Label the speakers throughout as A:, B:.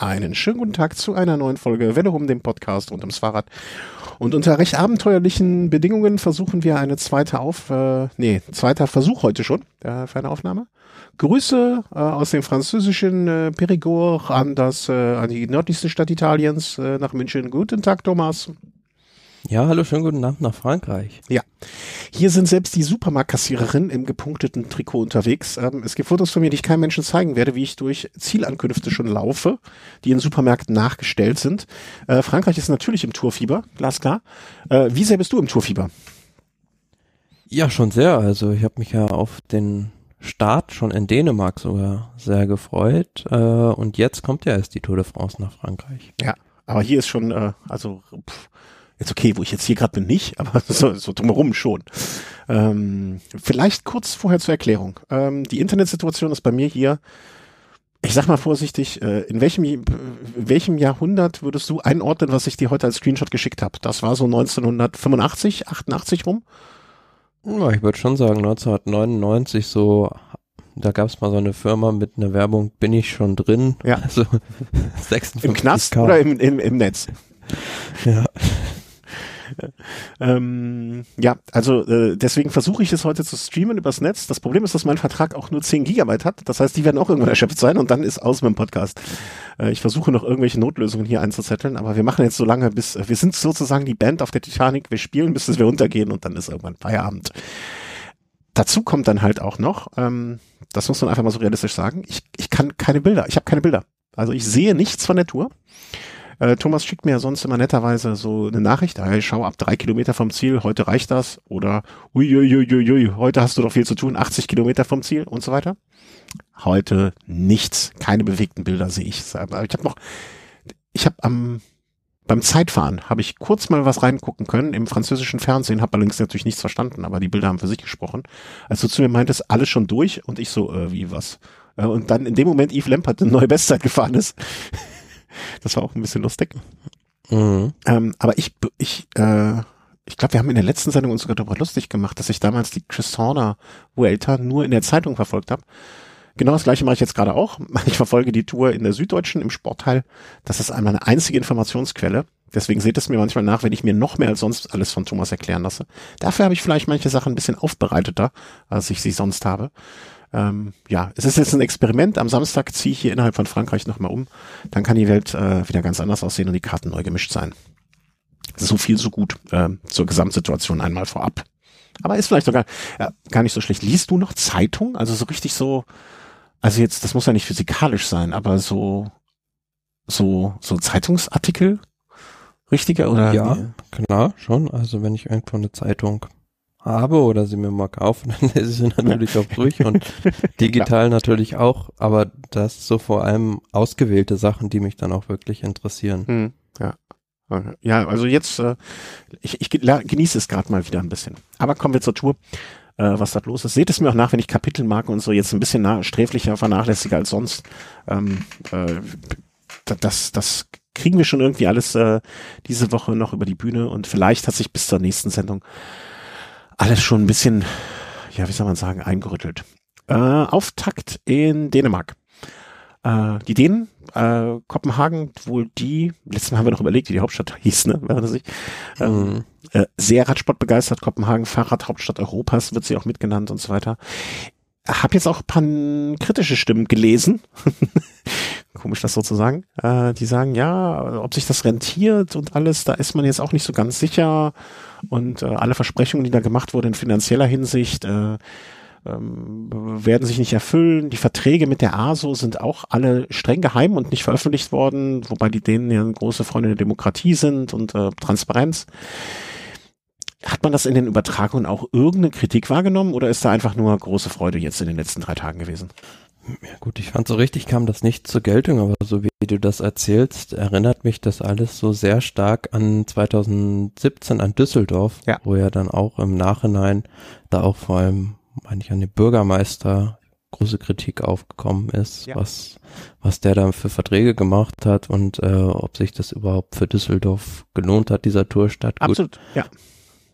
A: Einen schönen guten Tag zu einer neuen Folge Welle um den Podcast und ums Fahrrad. Und unter recht abenteuerlichen Bedingungen versuchen wir eine zweite Auf, äh, nee, zweiter Versuch heute schon äh, für eine Aufnahme. Grüße äh, aus dem französischen äh, Périgord an das, äh, an die nördlichste Stadt Italiens, äh, nach München. Guten Tag, Thomas.
B: Ja, hallo, schönen guten Abend nach Frankreich.
A: Ja. Hier sind selbst die Supermarktkassiererin im gepunkteten Trikot unterwegs. Ähm, es gibt Fotos von mir, die ich keinem Menschen zeigen werde, wie ich durch Zielankünfte schon laufe, die in Supermärkten nachgestellt sind. Äh, Frankreich ist natürlich im Tourfieber, glasklar. Äh, wie sehr bist du im Tourfieber?
B: Ja, schon sehr. Also ich habe mich ja auf den Start schon in Dänemark sogar sehr gefreut. Äh, und jetzt kommt ja erst die Tour de France nach Frankreich.
A: Ja, aber hier ist schon, äh, also pff, Jetzt okay, wo ich jetzt hier gerade bin, nicht, aber so, so drumherum schon. Ähm, vielleicht kurz vorher zur Erklärung. Ähm, die Internetsituation ist bei mir hier, ich sag mal vorsichtig, äh, in welchem, in welchem Jahrhundert würdest du einordnen, was ich dir heute als Screenshot geschickt habe? Das war so 1985, 88 rum?
B: Ja, ich würde schon sagen 1999 so da gab es mal so eine Firma mit einer Werbung, bin ich schon drin.
A: Ja. Also 56 Im Knast oder im, im, im Netz?
B: Ja.
A: ähm, ja, also äh, deswegen versuche ich es heute zu streamen übers Netz. Das Problem ist, dass mein Vertrag auch nur 10 Gigabyte hat. Das heißt, die werden auch irgendwann erschöpft sein und dann ist aus mit dem Podcast. Äh, ich versuche noch irgendwelche Notlösungen hier einzuzetteln, aber wir machen jetzt so lange, bis äh, wir sind sozusagen die Band auf der Titanic. Wir spielen, bis wir untergehen und dann ist irgendwann Feierabend. Dazu kommt dann halt auch noch, ähm, das muss man einfach mal so realistisch sagen, ich, ich kann keine Bilder, ich habe keine Bilder. Also ich sehe nichts von der Tour. Äh, Thomas schickt mir ja sonst immer netterweise so eine Nachricht, hey, schau ab drei Kilometer vom Ziel, heute reicht das oder uiuiuiui, heute hast du doch viel zu tun, 80 Kilometer vom Ziel und so weiter. Heute nichts, keine bewegten Bilder sehe ich. Ich habe noch, ich habe am beim Zeitfahren habe ich kurz mal was reingucken können im französischen Fernsehen, habe allerdings natürlich nichts verstanden, aber die Bilder haben für sich gesprochen. Als du zu mir meintest, alles schon durch und ich so, äh, wie was? Äh, und dann in dem Moment Yves Lampert eine neue Bestzeit gefahren ist, das war auch ein bisschen lustig. Mhm. Ähm, aber ich, ich, äh, ich glaube, wir haben in der letzten Sendung uns sogar darüber lustig gemacht, dass ich damals die Chris Horner Vuelta nur in der Zeitung verfolgt habe. Genau das gleiche mache ich jetzt gerade auch. Ich verfolge die Tour in der Süddeutschen im Sportteil. Das ist einmal eine einzige Informationsquelle. Deswegen seht es mir manchmal nach, wenn ich mir noch mehr als sonst alles von Thomas erklären lasse. Dafür habe ich vielleicht manche Sachen ein bisschen aufbereiteter, als ich sie sonst habe. Ähm, ja, es ist jetzt ein Experiment. Am Samstag ziehe ich hier innerhalb von Frankreich nochmal um. Dann kann die Welt äh, wieder ganz anders aussehen und die Karten neu gemischt sein. So viel, so gut äh, zur Gesamtsituation einmal vorab. Aber ist vielleicht sogar ja, gar nicht so schlecht. Liest du noch Zeitung? Also so richtig so, also jetzt, das muss ja nicht physikalisch sein, aber so, so, so Zeitungsartikel? Richtiger oder?
B: Ja, klar, schon. Also wenn ich irgendwo eine Zeitung habe oder sie mir mal kaufen, dann lese ich sie natürlich auch durch und digital natürlich auch, aber das so vor allem ausgewählte Sachen, die mich dann auch wirklich interessieren. Hm,
A: ja. Ja, also jetzt, äh, ich, ich genieße es gerade mal wieder ein bisschen. Aber kommen wir zur Tour, äh, was da los ist. Seht es mir auch nach, wenn ich Kapitelmarken und so jetzt ein bisschen nah, sträflicher vernachlässige als sonst. Ähm, äh, das, das kriegen wir schon irgendwie alles äh, diese Woche noch über die Bühne und vielleicht hat sich bis zur nächsten Sendung alles schon ein bisschen, ja, wie soll man sagen, eingerüttelt. Äh, Auftakt in Dänemark. Äh, die Dänen, äh, Kopenhagen, wohl die, letztes Mal haben wir noch überlegt, wie die Hauptstadt hieß, ne, wenn sich. Ähm, mhm. äh, sehr Radsport begeistert, Kopenhagen, Fahrradhauptstadt Europas, wird sie auch mitgenannt und so weiter. Hab jetzt auch ein paar kritische Stimmen gelesen. Komisch, das so zu sagen. Äh, die sagen, ja, ob sich das rentiert und alles, da ist man jetzt auch nicht so ganz sicher. Und äh, alle Versprechungen, die da gemacht wurden in finanzieller Hinsicht, äh, ähm, werden sich nicht erfüllen. Die Verträge mit der ASO sind auch alle streng geheim und nicht veröffentlicht worden, wobei die denen ja große Freunde der Demokratie sind und äh, Transparenz. Hat man das in den Übertragungen auch irgendeine Kritik wahrgenommen oder ist da einfach nur große Freude jetzt in den letzten drei Tagen gewesen?
B: Ja gut, ich fand so richtig kam das nicht zur Geltung, aber so wie du das erzählst, erinnert mich das alles so sehr stark an 2017 an Düsseldorf, ja. wo ja dann auch im Nachhinein da auch vor allem, meine ich, an den Bürgermeister große Kritik aufgekommen ist, ja. was, was der da für Verträge gemacht hat und äh, ob sich das überhaupt für Düsseldorf gelohnt hat, dieser Tourstadt.
A: Absolut, Gut, ja.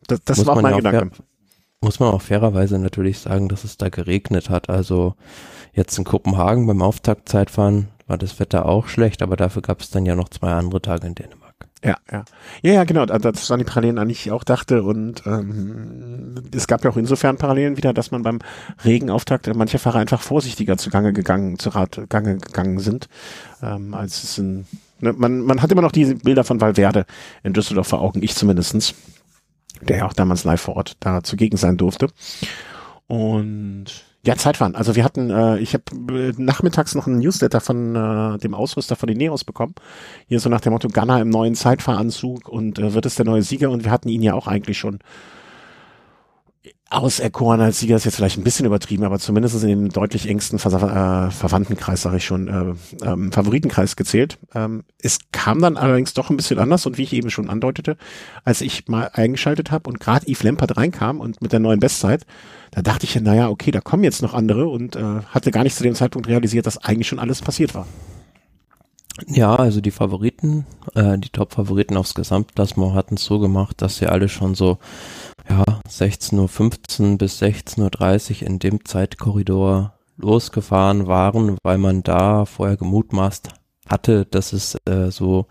A: Das, das war auch mein Gedanke.
B: Muss man auch fairerweise natürlich sagen, dass es da geregnet hat. Also jetzt in Kopenhagen beim Auftaktzeitfahren war das Wetter auch schlecht, aber dafür gab es dann ja noch zwei andere Tage in Dänemark.
A: Ja, ja. Ja, ja, genau. Das waren die Parallelen, an die ich auch dachte. Und ähm, es gab ja auch insofern Parallelen wieder, dass man beim Regenauftakt manche Fahrer einfach vorsichtiger zu Gange gegangen, zu Gange gegangen sind, ähm, als es in, ne, man, man hat immer noch diese Bilder von Valverde in Düsseldorf vor Augen, ich zumindestens, der ja auch damals live vor Ort da zugegen sein durfte. Und ja, Zeitfahren. Also wir hatten, äh, ich habe äh, nachmittags noch einen Newsletter von äh, dem Ausrüster von den Neos bekommen. Hier so nach dem Motto Gunner im neuen Zeitfahranzug und äh, wird es der neue Sieger und wir hatten ihn ja auch eigentlich schon auserkoren als Sieger ist jetzt vielleicht ein bisschen übertrieben, aber zumindest in den deutlich engsten Ver äh, Verwandtenkreis, sage ich schon, äh, ähm, Favoritenkreis gezählt. Ähm, es kam dann allerdings doch ein bisschen anders und wie ich eben schon andeutete, als ich mal eingeschaltet habe und gerade Yves Lampert reinkam und mit der neuen Bestzeit, da dachte ich ja, naja, okay, da kommen jetzt noch andere und äh, hatte gar nicht zu dem Zeitpunkt realisiert, dass eigentlich schon alles passiert war.
B: Ja, also die Favoriten, äh, die Top-Favoriten aufs Gesamtklassement hatten es so gemacht, dass sie alle schon so ja, 16.15 Uhr bis 16.30 Uhr in dem Zeitkorridor losgefahren waren, weil man da vorher gemutmaßt hatte, dass es äh, so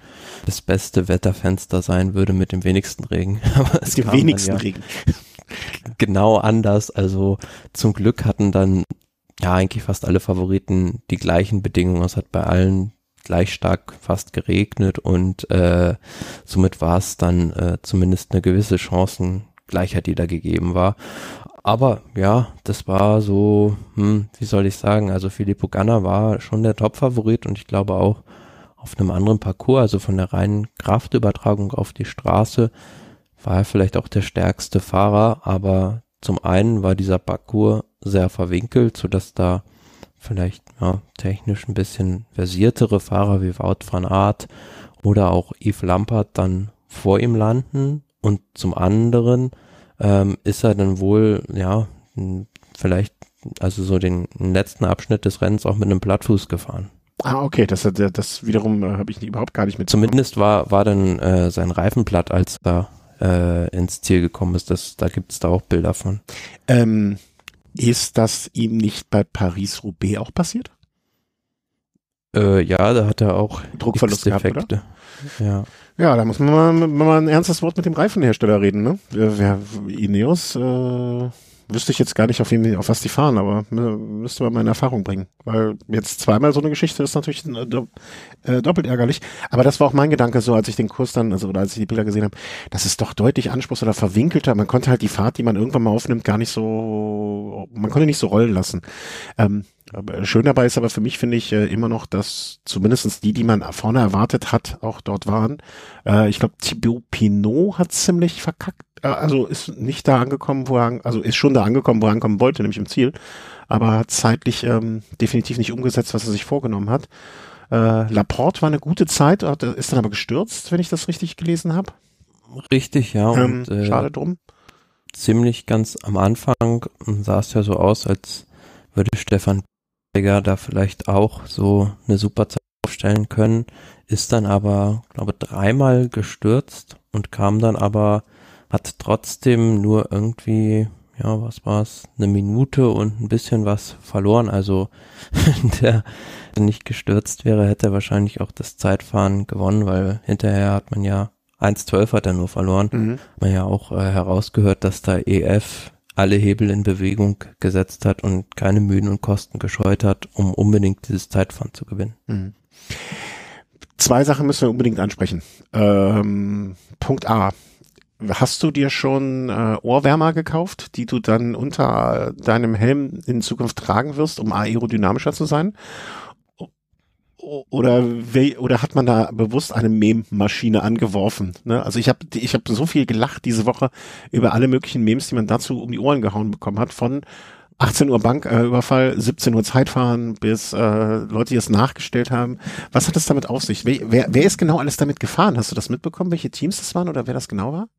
B: das beste Wetterfenster sein würde mit dem wenigsten Regen.
A: Aber es dem wenigsten ja Regen.
B: Genau anders. Also zum Glück hatten dann ja eigentlich fast alle Favoriten die gleichen Bedingungen. Es hat bei allen gleich stark fast geregnet und äh, somit war es dann äh, zumindest eine gewisse Chancengleichheit, die da gegeben war. Aber ja, das war so, hm, wie soll ich sagen, also Filippo Ganna war schon der Top-Favorit und ich glaube auch auf einem anderen Parcours, also von der reinen Kraftübertragung auf die Straße, war er vielleicht auch der stärkste Fahrer, aber zum einen war dieser Parcours sehr verwinkelt, so dass da vielleicht ja, technisch ein bisschen versiertere Fahrer wie Wout van Aert oder auch Yves Lampert dann vor ihm landen und zum anderen ähm, ist er dann wohl ja vielleicht also so den letzten Abschnitt des Rennens auch mit einem Plattfuß gefahren.
A: Ah, okay, das, das wiederum äh, habe ich überhaupt gar nicht mit.
B: Zumindest war, war dann äh, sein Reifen platt, als er äh, ins Ziel gekommen ist. Das, da gibt es da auch Bilder von.
A: Ähm, ist das ihm nicht bei Paris-Roubaix auch passiert?
B: Äh, ja, da hat er auch
A: Druckverlust gehabt, oder?
B: Ja.
A: Ja, da muss man mal, mal ein ernstes Wort mit dem Reifenhersteller reden, ne? Wer, Ineos, äh, wüsste ich jetzt gar nicht, auf, wen, auf was die fahren, aber müsste man mal in Erfahrung bringen. Weil jetzt zweimal so eine Geschichte ist natürlich äh, äh, doppelt ärgerlich. Aber das war auch mein Gedanke so, als ich den Kurs dann, also oder als ich die Bilder gesehen habe, das ist doch deutlich anspruchs- oder verwinkelter. Man konnte halt die Fahrt, die man irgendwann mal aufnimmt, gar nicht so, man konnte nicht so rollen lassen. Ähm, schön dabei ist aber für mich, finde ich, äh, immer noch, dass zumindestens die, die man vorne erwartet hat, auch dort waren. Äh, ich glaube, Thibaut Pinot hat ziemlich verkackt äh, also ist nicht da angekommen, wo er, also ist schon da angekommen, wo er ankommen wollte, nämlich im Ziel, aber hat zeitlich ähm, definitiv nicht umgesetzt, was er sich vorgenommen hat. Äh, Laporte war eine gute Zeit, ist dann aber gestürzt, wenn ich das richtig gelesen habe.
B: Richtig, ja.
A: Und, ähm, äh, schade drum.
B: Ziemlich ganz am Anfang sah es ja so aus, als würde Stefan Berger da vielleicht auch so eine super Zeit aufstellen können, ist dann aber, glaube dreimal gestürzt und kam dann aber hat trotzdem nur irgendwie, ja, was war's, eine Minute und ein bisschen was verloren. Also der nicht gestürzt wäre, hätte er wahrscheinlich auch das Zeitfahren gewonnen, weil hinterher hat man ja 1,12 hat er nur verloren. Mhm. Man ja auch äh, herausgehört, dass da EF alle Hebel in Bewegung gesetzt hat und keine Mühen und Kosten gescheut hat, um unbedingt dieses Zeitfahren zu gewinnen. Mhm.
A: Zwei Sachen müssen wir unbedingt ansprechen. Ähm, Punkt A. Hast du dir schon äh, Ohrwärmer gekauft, die du dann unter deinem Helm in Zukunft tragen wirst, um aerodynamischer zu sein? Oder oder hat man da bewusst eine Mem-Maschine angeworfen? Ne? Also ich habe ich hab so viel gelacht diese Woche über alle möglichen Memes, die man dazu um die Ohren gehauen bekommen hat, von 18 Uhr Banküberfall, äh, 17 Uhr Zeitfahren, bis äh, Leute, die es nachgestellt haben. Was hat es damit auf sich? Wer, wer, wer ist genau alles damit gefahren? Hast du das mitbekommen, welche Teams das waren oder wer das genau war?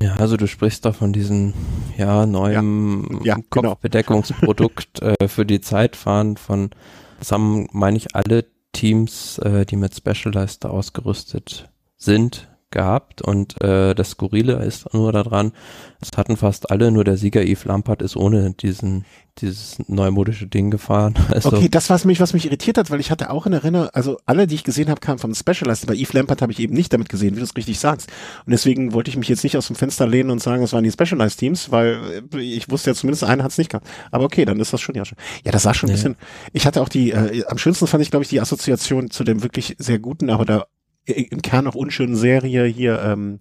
B: Ja, also du sprichst da von diesem ja neuen ja, ja, genau. Kopfbedeckungsprodukt äh, für die Zeitfahren von das haben, meine ich, alle Teams, äh, die mit Specialized ausgerüstet sind, gehabt und äh, das Skurrile ist nur daran, es hatten fast alle, nur der Sieger Yves Lampard ist ohne diesen dieses neumodische Ding gefahren.
A: Also okay, das war mich, was mich irritiert hat, weil ich hatte auch in Erinnerung, also alle, die ich gesehen habe, kamen vom Specialized, aber Yves Lampard habe ich eben nicht damit gesehen, wie du es richtig sagst. Und deswegen wollte ich mich jetzt nicht aus dem Fenster lehnen und sagen, es waren die Specialized Teams, weil ich wusste ja zumindest einer hat es nicht gehabt. Aber okay, dann ist das schon ja schon. Ja, das sah schon ein bisschen. Ich hatte auch die, äh, am schönsten fand ich, glaube ich, die Assoziation zu dem wirklich sehr guten, aber da im Kern auch unschönen Serie hier, ähm,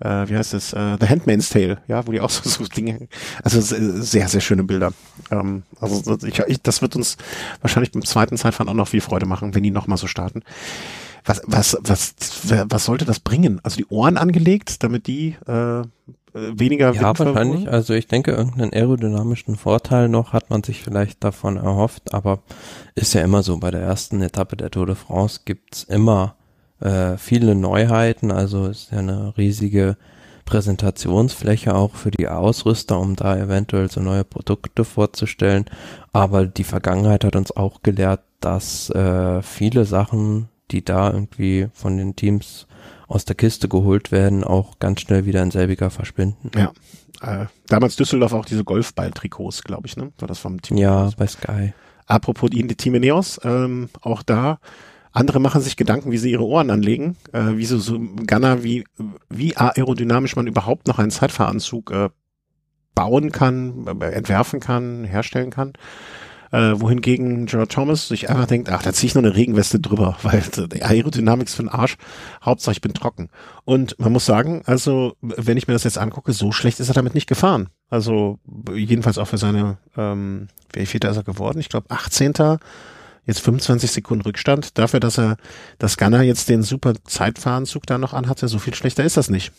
A: äh, wie heißt es, äh, The Handmaid's Tale, ja, wo die auch so, so Dinge, also sehr, sehr schöne Bilder. Ähm, also ich, ich, das wird uns wahrscheinlich beim zweiten Zeitfahren auch noch viel Freude machen, wenn die nochmal so starten. Was, was, was, was sollte das bringen? Also die Ohren angelegt, damit die äh, weniger
B: Ja, wahrscheinlich. Also ich denke, irgendeinen aerodynamischen Vorteil noch hat man sich vielleicht davon erhofft, aber ist ja immer so, bei der ersten Etappe der Tour de France gibt's immer äh, viele Neuheiten, also ist ja eine riesige Präsentationsfläche auch für die Ausrüster, um da eventuell so neue Produkte vorzustellen. Aber die Vergangenheit hat uns auch gelehrt, dass äh, viele Sachen, die da irgendwie von den Teams aus der Kiste geholt werden, auch ganz schnell wieder in selbiger verschwinden.
A: Ja. Äh, damals Düsseldorf auch diese Golfball-Trikots, glaube ich, ne? War das vom
B: Team? Ja, bei Sky.
A: Apropos die Team Ineos, ähm, auch da andere machen sich Gedanken, wie sie ihre Ohren anlegen, äh, wie so, so Gunner, wie, wie aerodynamisch man überhaupt noch einen Zeitfahranzug äh, bauen kann, äh, entwerfen kann, herstellen kann. Äh, wohingegen Gerard Thomas sich einfach denkt, ach, da ziehe ich noch eine Regenweste drüber, weil die Aerodynamik ist für den Arsch. Hauptsache ich bin trocken. Und man muss sagen, also wenn ich mir das jetzt angucke, so schlecht ist er damit nicht gefahren. Also jedenfalls auch für seine, ähm, wie viel ist er geworden? Ich glaube 18 jetzt 25 Sekunden Rückstand. Dafür, dass er, dass Gunner jetzt den super Zeitfahranzug da noch anhatte, so viel schlechter ist das nicht.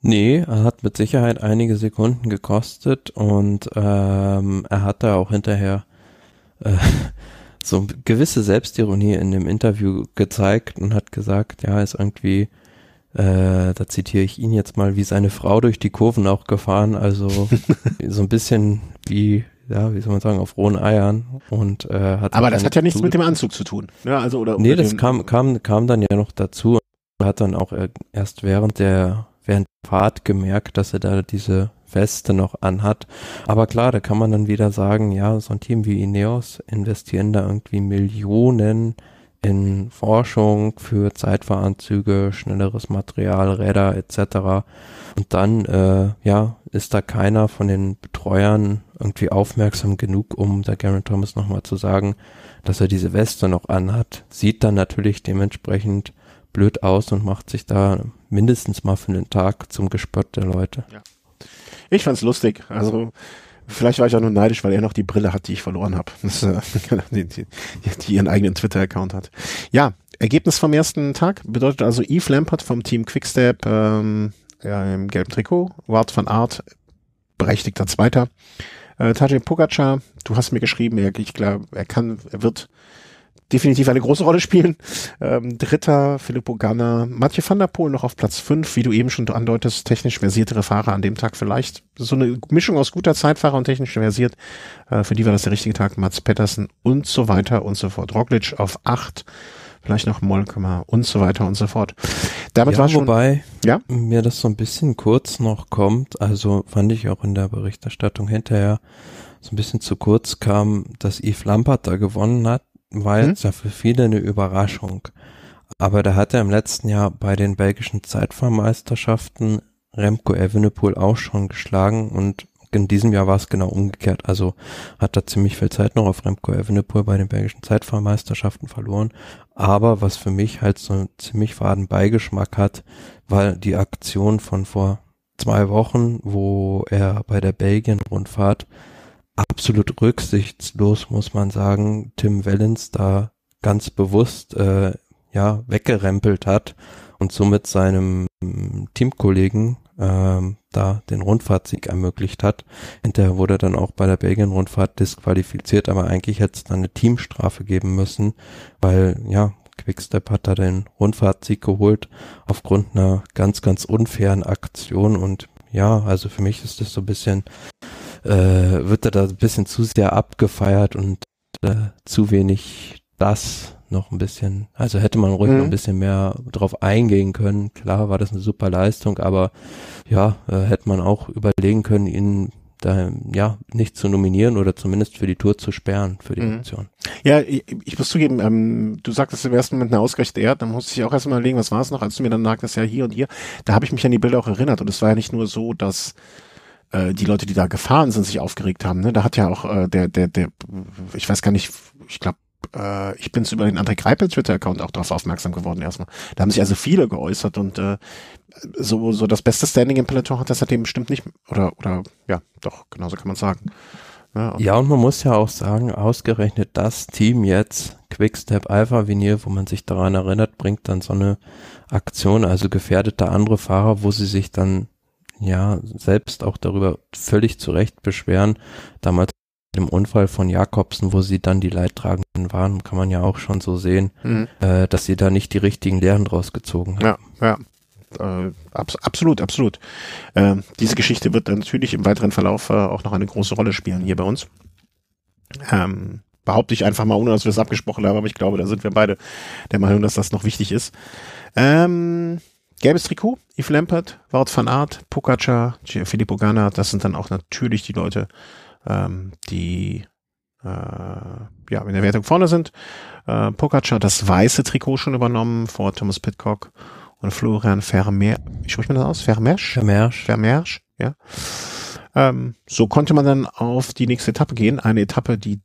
B: Nee, er hat mit Sicherheit einige Sekunden gekostet und ähm, er hat da auch hinterher äh, so gewisse Selbstironie in dem Interview gezeigt und hat gesagt, ja, ist irgendwie, äh, da zitiere ich ihn jetzt mal, wie seine Frau durch die Kurven auch gefahren, also so ein bisschen wie ja, wie soll man sagen, auf rohen Eiern und äh, hat
A: Aber das hat ja nichts mit dem Anzug zu tun. Ja, also oder
B: Nee, das kam kam kam dann ja noch dazu. Hat dann auch erst während der während der Fahrt gemerkt, dass er da diese Weste noch anhat. Aber klar, da kann man dann wieder sagen, ja, so ein Team wie Ineos investieren da irgendwie Millionen in Forschung für Zeitfahranzüge, schnelleres Material, Räder etc. Und dann, äh, ja, ist da keiner von den Betreuern irgendwie aufmerksam genug, um der Garen Thomas nochmal zu sagen, dass er diese Weste noch anhat. Sieht dann natürlich dementsprechend blöd aus und macht sich da mindestens mal für den Tag zum Gespött der Leute. Ja.
A: Ich fand's lustig. Also vielleicht war ich auch nur neidisch, weil er noch die Brille hat, die ich verloren habe. Äh, die, die, die ihren eigenen Twitter-Account hat. Ja, Ergebnis vom ersten Tag bedeutet also Eve Lampert vom Team Quickstep ähm, ja, im gelben Trikot, Wart van Art, berechtigter Zweiter. Äh, Pogacar, du hast mir geschrieben, er, ich glaube, er kann, er wird definitiv eine große Rolle spielen. Ähm, Dritter, Filippo Ganna, Mathieu van der Poel noch auf Platz fünf, wie du eben schon andeutest, technisch versiertere Fahrer an dem Tag vielleicht. So eine Mischung aus guter Zeitfahrer und technisch versiert. Äh, für die war das der richtige Tag. Mats Pettersen und so weiter und so fort. Roglic auf acht, vielleicht noch Molkemer und so weiter und so fort.
B: Damit ja, war schon, wobei ja? mir das so ein bisschen kurz noch kommt, also fand ich auch in der Berichterstattung hinterher so ein bisschen zu kurz kam, dass Yves Lampert da gewonnen hat, war hm? jetzt ja für viele eine Überraschung. Aber da hat er im letzten Jahr bei den belgischen Zeitfahrmeisterschaften Remco Evenepoel auch schon geschlagen und in diesem Jahr war es genau umgekehrt. Also hat er ziemlich viel Zeit noch auf Remco Evenepoel bei den belgischen Zeitfahrmeisterschaften verloren. Aber was für mich halt so einen ziemlich faden Beigeschmack hat, weil die Aktion von vor zwei Wochen, wo er bei der Belgien-Rundfahrt absolut rücksichtslos, muss man sagen, Tim Wellens da ganz bewusst äh, ja weggerempelt hat und somit seinem Teamkollegen ähm, da den Rundfahrtsieg ermöglicht hat. Hinterher wurde dann auch bei der Belgien-Rundfahrt disqualifiziert, aber eigentlich hätte es dann eine Teamstrafe geben müssen, weil ja, Quickstep hat da den Rundfahrtsieg geholt aufgrund einer ganz, ganz unfairen Aktion und ja, also für mich ist das so ein bisschen, äh, wird er da ein bisschen zu sehr abgefeiert und äh, zu wenig das noch ein bisschen, also hätte man ruhig mhm. noch ein bisschen mehr drauf eingehen können. Klar war das eine super Leistung, aber ja, äh, hätte man auch überlegen können, ihn da, ja, nicht zu nominieren oder zumindest für die Tour zu sperren, für die mhm. Option.
A: Ja, ich, ich muss zugeben, ähm, du sagtest im ersten Moment eine ausgerechte Erde, dann musste ich auch erstmal überlegen, was war es noch, als du mir dann sagtest, ja hier und hier, da habe ich mich an die Bilder auch erinnert und es war ja nicht nur so, dass äh, die Leute, die da gefahren sind, sich aufgeregt haben, ne? da hat ja auch äh, der, der, der, ich weiß gar nicht, ich glaube, äh, ich bin über den André Greipel Twitter-Account auch darauf aufmerksam geworden erstmal. Da haben sich also viele geäußert und äh, so, so das beste Standing im Peloton hat das seitdem bestimmt nicht, oder, oder, ja, doch, genauso kann man sagen.
B: Ja, ja, und man muss ja auch sagen, ausgerechnet das Team jetzt, Quickstep Alpha Vinyl, wo man sich daran erinnert, bringt dann so eine Aktion, also gefährdete andere Fahrer, wo sie sich dann ja selbst auch darüber völlig zurecht beschweren. Damals dem Unfall von Jakobsen, wo sie dann die Leidtragenden waren, kann man ja auch schon so sehen, mhm. äh, dass sie da nicht die richtigen Lehren draus gezogen haben.
A: Ja, ja. Äh, abs absolut, absolut. Äh, diese Geschichte wird natürlich im weiteren Verlauf äh, auch noch eine große Rolle spielen hier bei uns. Ähm, behaupte ich einfach mal, ohne dass wir es abgesprochen haben, aber ich glaube, da sind wir beide der Meinung, dass das noch wichtig ist. Ähm, gelbes Trikot, Yves Lampert, Wout van Aert, Pogacar, Filippo Ganna, das sind dann auch natürlich die Leute, ähm, die äh, ja in der Wertung vorne sind. Äh, Pogacar das weiße Trikot schon übernommen vor Thomas Pitcock und Florian Vermeer. Wie spricht man das aus? Vermersch?
B: Vermersch.
A: Vermersch, ja. Ähm, so konnte man dann auf die nächste Etappe gehen. Eine Etappe, die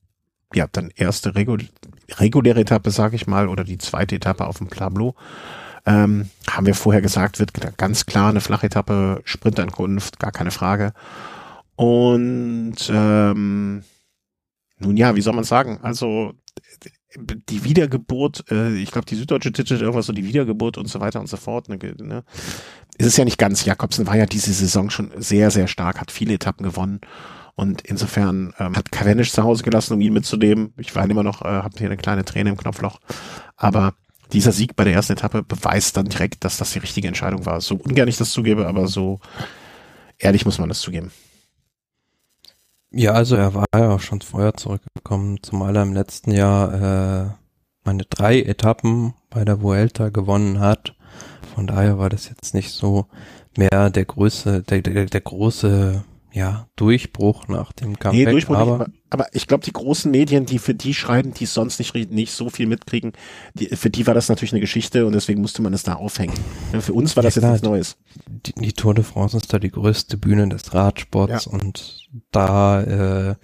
A: ja dann erste regul reguläre Etappe, sage ich mal, oder die zweite Etappe auf dem Plablo. Ähm, haben wir vorher gesagt, wird ganz klar eine Flachetappe, Sprintankunft, gar keine Frage. Und ähm, nun ja, wie soll man sagen? Also die Wiedergeburt, äh, ich glaube, die Süddeutsche titelt irgendwas so die Wiedergeburt und so weiter und so fort. Ne, ne? Es ist ja nicht ganz, Jakobsen war ja diese Saison schon sehr, sehr stark, hat viele Etappen gewonnen. Und insofern ähm, hat Cavendish zu Hause gelassen, um ihn mitzunehmen. Ich weine immer noch, äh, habe hier eine kleine Träne im Knopfloch. Aber dieser Sieg bei der ersten Etappe beweist dann direkt, dass das die richtige Entscheidung war. So ungern ich das zugebe, aber so ehrlich muss man das zugeben.
B: Ja, also er war ja auch schon vorher zurückgekommen, zumal er im letzten Jahr äh, meine drei Etappen bei der Vuelta gewonnen hat. Von daher war das jetzt nicht so mehr der größte, der, der, der große ja, Durchbruch nach dem Comeback. Nee, Durchbruch aber,
A: nicht, aber ich glaube, die großen Medien, die für die schreiben, die sonst nicht, nicht so viel mitkriegen, die, für die war das natürlich eine Geschichte und deswegen musste man es da aufhängen. Für uns war das ja, jetzt nichts Neues.
B: Die, die, Tour de France ist da die größte Bühne des Radsports ja. und da äh,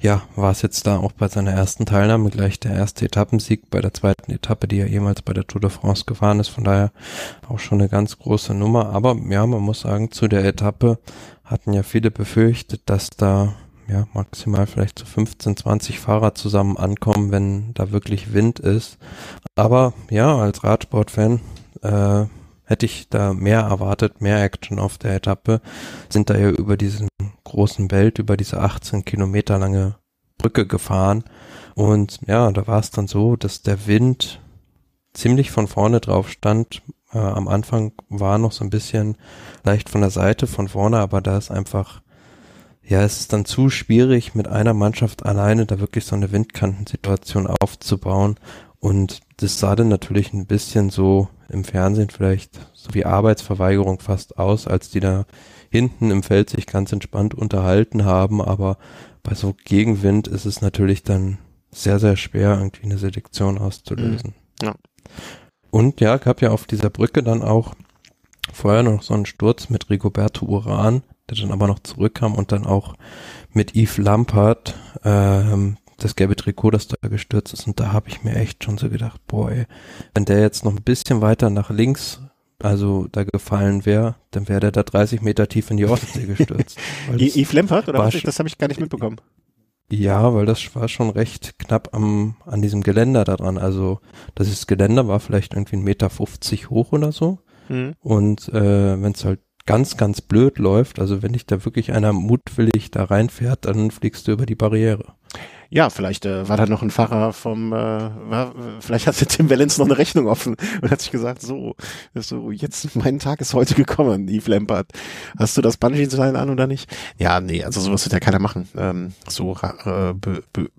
B: ja war es jetzt da auch bei seiner ersten Teilnahme gleich der erste Etappensieg bei der zweiten Etappe, die er jemals bei der Tour de France gefahren ist. Von daher auch schon eine ganz große Nummer. Aber ja, man muss sagen, zu der Etappe hatten ja viele befürchtet, dass da ja maximal vielleicht zu 15, 20 Fahrer zusammen ankommen, wenn da wirklich Wind ist. Aber ja, als Radsportfan äh, hätte ich da mehr erwartet, mehr Action auf der Etappe. Sind da ja über diesen großen Welt, über diese 18 Kilometer lange Brücke gefahren. Und ja, da war es dann so, dass der Wind ziemlich von vorne drauf stand. Äh, am Anfang war noch so ein bisschen leicht von der Seite, von vorne, aber da ist einfach, ja, es ist dann zu schwierig, mit einer Mannschaft alleine da wirklich so eine Windkantensituation aufzubauen. Und das sah dann natürlich ein bisschen so im Fernsehen vielleicht so wie Arbeitsverweigerung fast aus, als die da hinten im Feld sich ganz entspannt unterhalten haben, aber bei so Gegenwind ist es natürlich dann sehr, sehr schwer, irgendwie eine Selektion auszulösen. Ja. Und ja, gab ja auf dieser Brücke dann auch vorher noch so einen Sturz mit Rigoberto Uran, der dann aber noch zurückkam und dann auch mit Yves Lampard, ähm, das gelbe Trikot, das da gestürzt ist. Und da habe ich mir echt schon so gedacht, boah, ey, wenn der jetzt noch ein bisschen weiter nach links, also da gefallen wäre, dann wäre der da 30 Meter tief in die Ostsee gestürzt.
A: Yves Lampard, oder was? Das habe ich gar nicht mitbekommen.
B: Ja, weil das war schon recht knapp am, an diesem Geländer da dran. Also das ist Geländer war vielleicht irgendwie ein Meter 50 hoch oder so. Mhm. Und äh, wenn es halt ganz, ganz blöd läuft, also wenn dich da wirklich einer mutwillig da reinfährt, dann fliegst du über die Barriere.
A: Ja, vielleicht äh, war da noch ein Fahrer vom, äh, war, vielleicht hatte Tim Wellens noch eine Rechnung offen und hat sich gesagt, so, so jetzt mein Tag ist heute gekommen, Eve Lampert. Hast du das Bungee-Seil an oder nicht? Ja, nee, also sowas wird ja keiner machen. Ähm, so äh,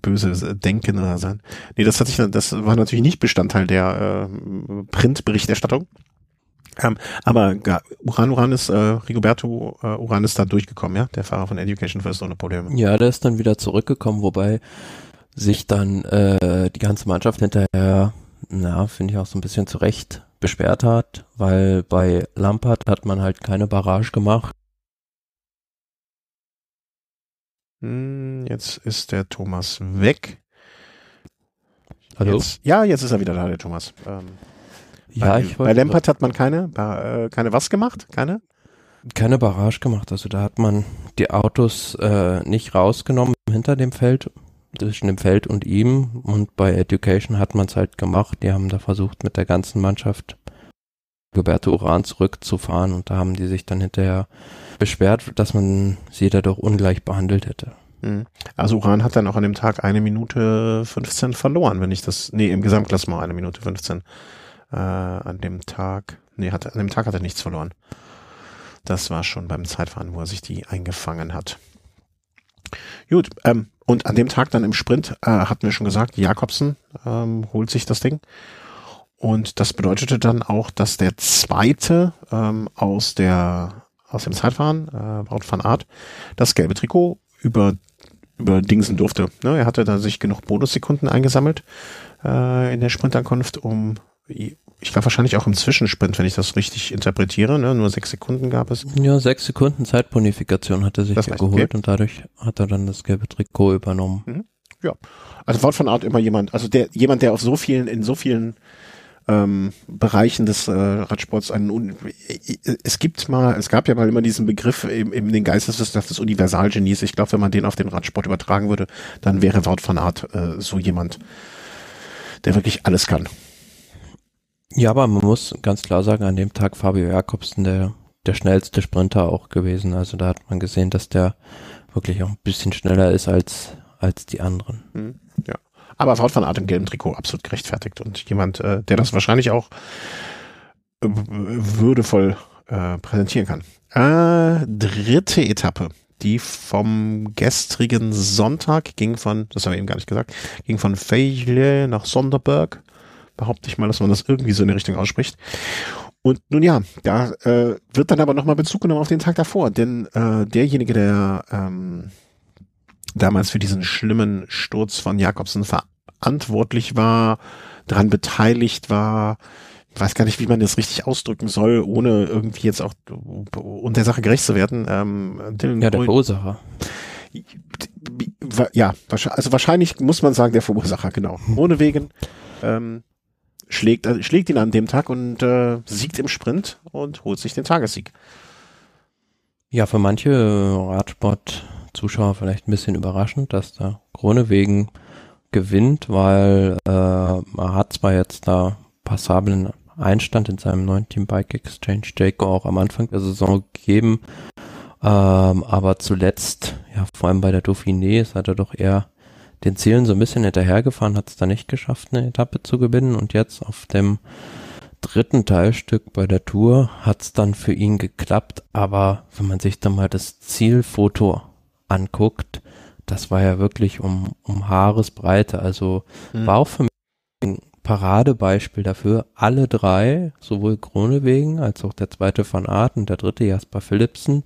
A: böse Denken oder sein. Nee, das hat sich, das war natürlich nicht Bestandteil der äh, Printberichterstattung. Ähm, aber ja, Uran Uran ist, äh, Rigoberto äh, Uran ist da durchgekommen, ja, der Fahrer von Education First ohne Probleme.
B: Ja, der ist dann wieder zurückgekommen, wobei sich dann äh, die ganze Mannschaft hinterher, na, finde ich auch so ein bisschen zurecht beschwert hat, weil bei Lampard hat man halt keine Barrage gemacht.
A: Hm, jetzt ist der Thomas weg.
B: Hallo?
A: Jetzt, ja, jetzt ist er wieder da, der Thomas. Ähm,
B: ja,
A: bei,
B: ich
A: Bei Lampert hat man keine, äh, keine was gemacht? Keine?
B: Keine Barrage gemacht. Also da hat man die Autos äh, nicht rausgenommen hinter dem Feld, zwischen dem Feld und ihm. Und bei Education hat man es halt gemacht. Die haben da versucht, mit der ganzen Mannschaft Roberto Uran zurückzufahren. Und da haben die sich dann hinterher beschwert, dass man sie dadurch ungleich behandelt hätte.
A: Mhm. Also Uran hat dann auch an dem Tag eine Minute 15 verloren, wenn ich das, nee, im Gesamtklassement eine Minute 15 äh, an dem Tag, nee, hat, an dem Tag hat er nichts verloren. Das war schon beim Zeitfahren, wo er sich die eingefangen hat. Gut, ähm, und an dem Tag dann im Sprint äh, hatten wir schon gesagt, Jakobsen ähm, holt sich das Ding. Und das bedeutete dann auch, dass der zweite ähm, aus der aus dem Zeitfahren, äh, Wout van Art, das gelbe Trikot über über Dingsen durfte. Ne, er hatte da sich genug Bonussekunden eingesammelt äh, in der Sprintankunft, um ich glaube wahrscheinlich auch im Zwischensprint, wenn ich das richtig interpretiere, ne? nur sechs Sekunden gab es.
B: Ja, sechs Sekunden Zeitbonifikation hat er sich das heißt, geholt okay. und dadurch hat er dann das gelbe Trikot übernommen. Mhm.
A: Ja, also Wort von Art immer jemand, also der jemand, der auf so vielen, in so vielen ähm, Bereichen des äh, Radsports einen, es gibt mal, es gab ja mal immer diesen Begriff in, in den Geisteswissenschaft des Universalgenies. Ich glaube, wenn man den auf den Radsport übertragen würde, dann wäre Wort von Art äh, so jemand, der wirklich alles kann.
B: Ja, aber man muss ganz klar sagen, an dem Tag Fabio Jakobsen der, der schnellste Sprinter auch gewesen. Also da hat man gesehen, dass der wirklich auch ein bisschen schneller ist als, als die anderen.
A: Mhm, ja. Aber Wout van Aert im gelben Trikot absolut gerechtfertigt und jemand, äh, der das wahrscheinlich auch äh, würdevoll äh, präsentieren kann. Äh, dritte Etappe, die vom gestrigen Sonntag ging von, das haben wir eben gar nicht gesagt, ging von Feijle nach Sonderberg behaupte ich mal, dass man das irgendwie so in die Richtung ausspricht. Und nun ja, da äh, wird dann aber nochmal Bezug genommen auf den Tag davor, denn äh, derjenige, der ähm, damals für diesen schlimmen Sturz von Jakobsen verantwortlich war, daran beteiligt war, weiß gar nicht, wie man das richtig ausdrücken soll, ohne irgendwie jetzt auch und der Sache gerecht zu werden. Ähm,
B: Dylan ja, der Verursacher.
A: Ja, also wahrscheinlich muss man sagen, der Verursacher, genau. Ohne wegen. Ähm, schlägt, äh, schlägt ihn an dem Tag und äh, siegt im Sprint und holt sich den Tagessieg.
B: Ja, für manche Radsport-Zuschauer vielleicht ein bisschen überraschend, dass da Kronewegen gewinnt, weil äh, er hat zwar jetzt da passablen Einstand in seinem neuen Team Bike Exchange Jayco auch am Anfang der Saison gegeben, ähm, aber zuletzt, ja vor allem bei der Dauphiné, ist er doch eher den Zielen so ein bisschen hinterhergefahren, hat es da nicht geschafft, eine Etappe zu gewinnen. Und jetzt auf dem dritten Teilstück bei der Tour hat es dann für ihn geklappt, aber wenn man sich dann mal das Zielfoto anguckt, das war ja wirklich um, um Haaresbreite, also mhm. war auch für mich ein Paradebeispiel dafür, alle drei, sowohl Kronewegen als auch der zweite Van Aert und der dritte Jasper Philipsen,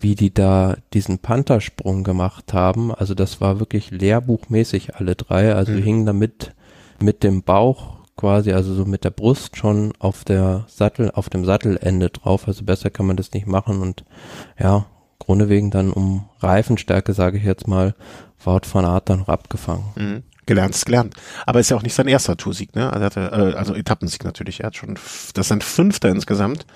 B: wie die da diesen Panther-Sprung gemacht haben. Also das war wirklich lehrbuchmäßig alle drei. Also mhm. hingen damit mit dem Bauch quasi, also so mit der Brust schon auf der Sattel, auf dem Sattelende drauf. Also besser kann man das nicht machen und ja, Grunde wegen dann um Reifenstärke, sage ich jetzt mal, Wout von Art dann noch abgefangen.
A: Mhm. Gelernt ist gelernt. Aber ist ja auch nicht sein erster Toursieg, ne? Also, hatte, äh, also Etappensieg natürlich. Er hat schon, das sind Fünfter insgesamt.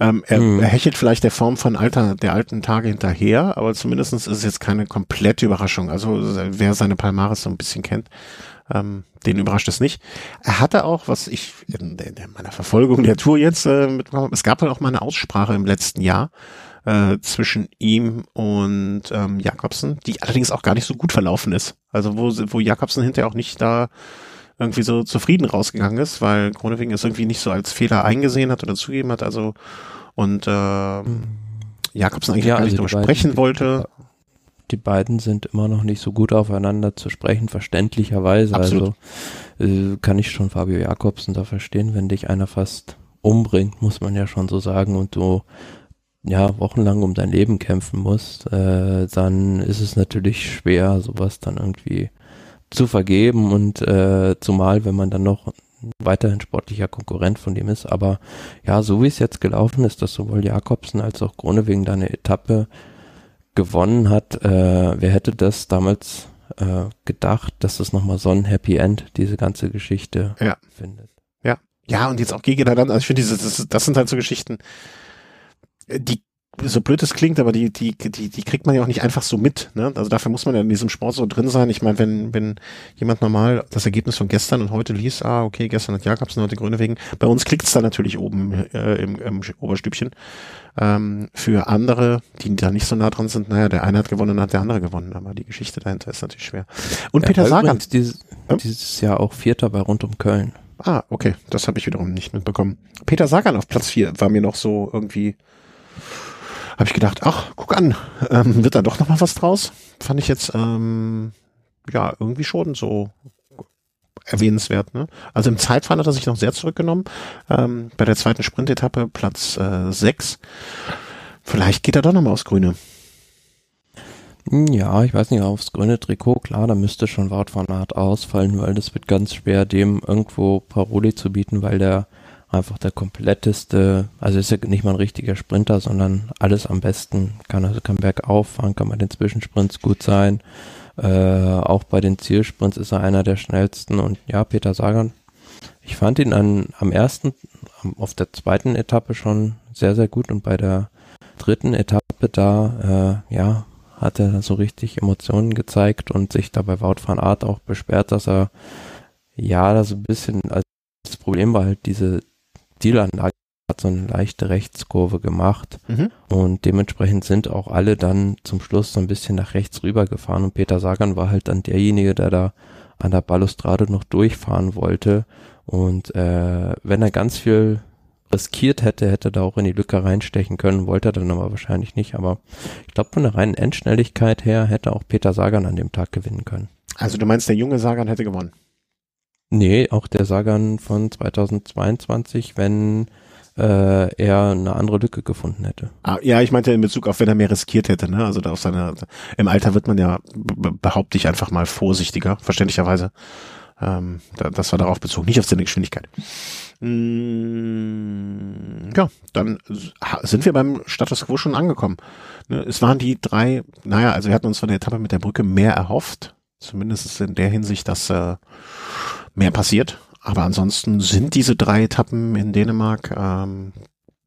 A: Ähm, er, mhm. er hechelt vielleicht der Form von alter, der alten Tage hinterher, aber zumindestens ist es jetzt keine komplette Überraschung. Also wer seine Palmares so ein bisschen kennt, ähm, den überrascht es nicht. Er hatte auch, was ich in, in meiner Verfolgung der Tour jetzt äh, mitbekommen habe, es gab halt auch mal eine Aussprache im letzten Jahr äh, zwischen ihm und ähm, Jakobsen, die allerdings auch gar nicht so gut verlaufen ist. Also wo, wo Jakobsen hinterher auch nicht da irgendwie so zufrieden rausgegangen ist, weil Kronewegen es irgendwie nicht so als Fehler eingesehen hat oder zugeben hat. Also und äh, Jakobsen eigentlich ja, gar nicht also darüber sprechen wollte.
B: Die beiden sind immer noch nicht so gut aufeinander zu sprechen, verständlicherweise. Absolut. Also äh, kann ich schon Fabio Jakobsen da verstehen, wenn dich einer fast umbringt, muss man ja schon so sagen, und du ja wochenlang um dein Leben kämpfen musst, äh, dann ist es natürlich schwer, sowas dann irgendwie zu vergeben und äh, zumal, wenn man dann noch weiterhin sportlicher Konkurrent von dem ist. Aber ja, so wie es jetzt gelaufen ist, dass sowohl Jakobsen als auch Grunewegen da eine Etappe gewonnen hat, äh, wer hätte das damals äh, gedacht, dass das nochmal so ein Happy End, diese ganze Geschichte
A: ja. findet. Ja, ja, und jetzt auch gegeneinander. Also ich finde, das, das sind halt so Geschichten, die so blöd es klingt, aber die, die, die, die kriegt man ja auch nicht einfach so mit. Ne? Also dafür muss man ja in diesem Sport so drin sein. Ich meine, wenn, wenn jemand normal das Ergebnis von gestern und heute liest, ah, okay, gestern hat Jakobsen heute Gründe wegen, bei uns klickt es dann natürlich oben äh, im, im Oberstübchen. Ähm, für andere, die da nicht so nah dran sind, naja, der eine hat gewonnen, dann hat der andere gewonnen, aber die Geschichte dahinter ist natürlich schwer. Und ja, Peter Sagan.
B: Dieses, ja? dieses Jahr auch Vierter bei Rund um Köln.
A: Ah, okay, das habe ich wiederum nicht mitbekommen. Peter Sagan auf Platz vier war mir noch so irgendwie habe ich gedacht, ach, guck an, ähm, wird da doch noch mal was draus? Fand ich jetzt ähm, ja irgendwie schon so erwähnenswert. Ne? Also im Zeitfahren hat er sich noch sehr zurückgenommen. Ähm, bei der zweiten Sprintetappe Platz äh, 6. Vielleicht geht er doch noch mal aufs Grüne.
B: Ja, ich weiß nicht, aufs grüne Trikot, klar, da müsste schon Wort von Art ausfallen, weil das wird ganz schwer, dem irgendwo Paroli zu bieten, weil der einfach der kompletteste, also ist ja nicht mal ein richtiger Sprinter, sondern alles am besten kann, also kann bergauf fahren, kann bei den Zwischensprints gut sein. Äh, auch bei den Zielsprints ist er einer der schnellsten und ja, Peter Sagan, ich fand ihn an, am ersten, auf der zweiten Etappe schon sehr, sehr gut und bei der dritten Etappe da, äh, ja, hat er so richtig Emotionen gezeigt und sich dabei Wout van Art auch besperrt, dass er ja, da so ein bisschen, also das Problem war halt diese Zielanlage hat so eine leichte Rechtskurve gemacht mhm. und dementsprechend sind auch alle dann zum Schluss so ein bisschen nach rechts rüber gefahren und Peter Sagan war halt dann derjenige, der da an der Balustrade noch durchfahren wollte und äh, wenn er ganz viel riskiert hätte, hätte er da auch in die Lücke reinstechen können, wollte er dann aber wahrscheinlich nicht, aber ich glaube von der reinen Endschnelligkeit her hätte auch Peter Sagan an dem Tag gewinnen können.
A: Also du meinst, der junge Sagan hätte gewonnen?
B: Nee, auch der Sagan von 2022, wenn äh, er eine andere Lücke gefunden hätte.
A: Ah, ja, ich meinte in Bezug auf, wenn er mehr riskiert hätte, ne? Also da auf seiner, im Alter wird man ja, behaupte ich einfach mal vorsichtiger, verständlicherweise. Ähm, da, das war darauf bezogen, nicht auf seine Geschwindigkeit. Mm, ja, dann sind wir beim Status Quo schon angekommen. Ne? Es waren die drei, naja, also wir hatten uns von der Etappe mit der Brücke mehr erhofft. Zumindest in der Hinsicht, dass äh, mehr passiert. Aber ansonsten sind diese drei Etappen in Dänemark ähm,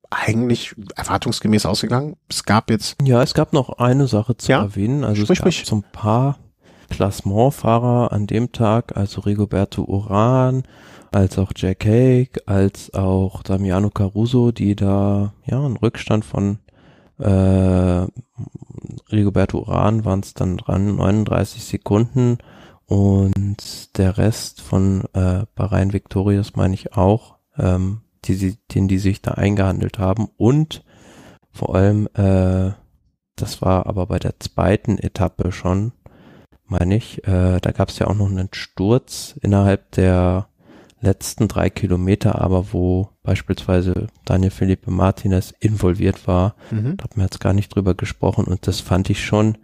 A: eigentlich erwartungsgemäß ausgegangen. Es gab jetzt.
B: Ja, es gab noch eine Sache zu ja, erwähnen. Also sprich, es gab so ein paar Klassementfahrer an dem Tag, also Rigoberto Uran, als auch Jack Haig, als auch Damiano Caruso, die da ja einen Rückstand von äh, Rigoberto Uran waren es dann dran, 39 Sekunden und der Rest von äh, Bahrain Victorious meine ich auch, ähm, die, sie, den die sich da eingehandelt haben. Und vor allem, äh, das war aber bei der zweiten Etappe schon, meine ich, äh, da gab es ja auch noch einen Sturz innerhalb der letzten drei Kilometer, aber wo beispielsweise Daniel Felipe Martinez involviert war. Mhm. Da hat man jetzt gar nicht drüber gesprochen und das fand ich schon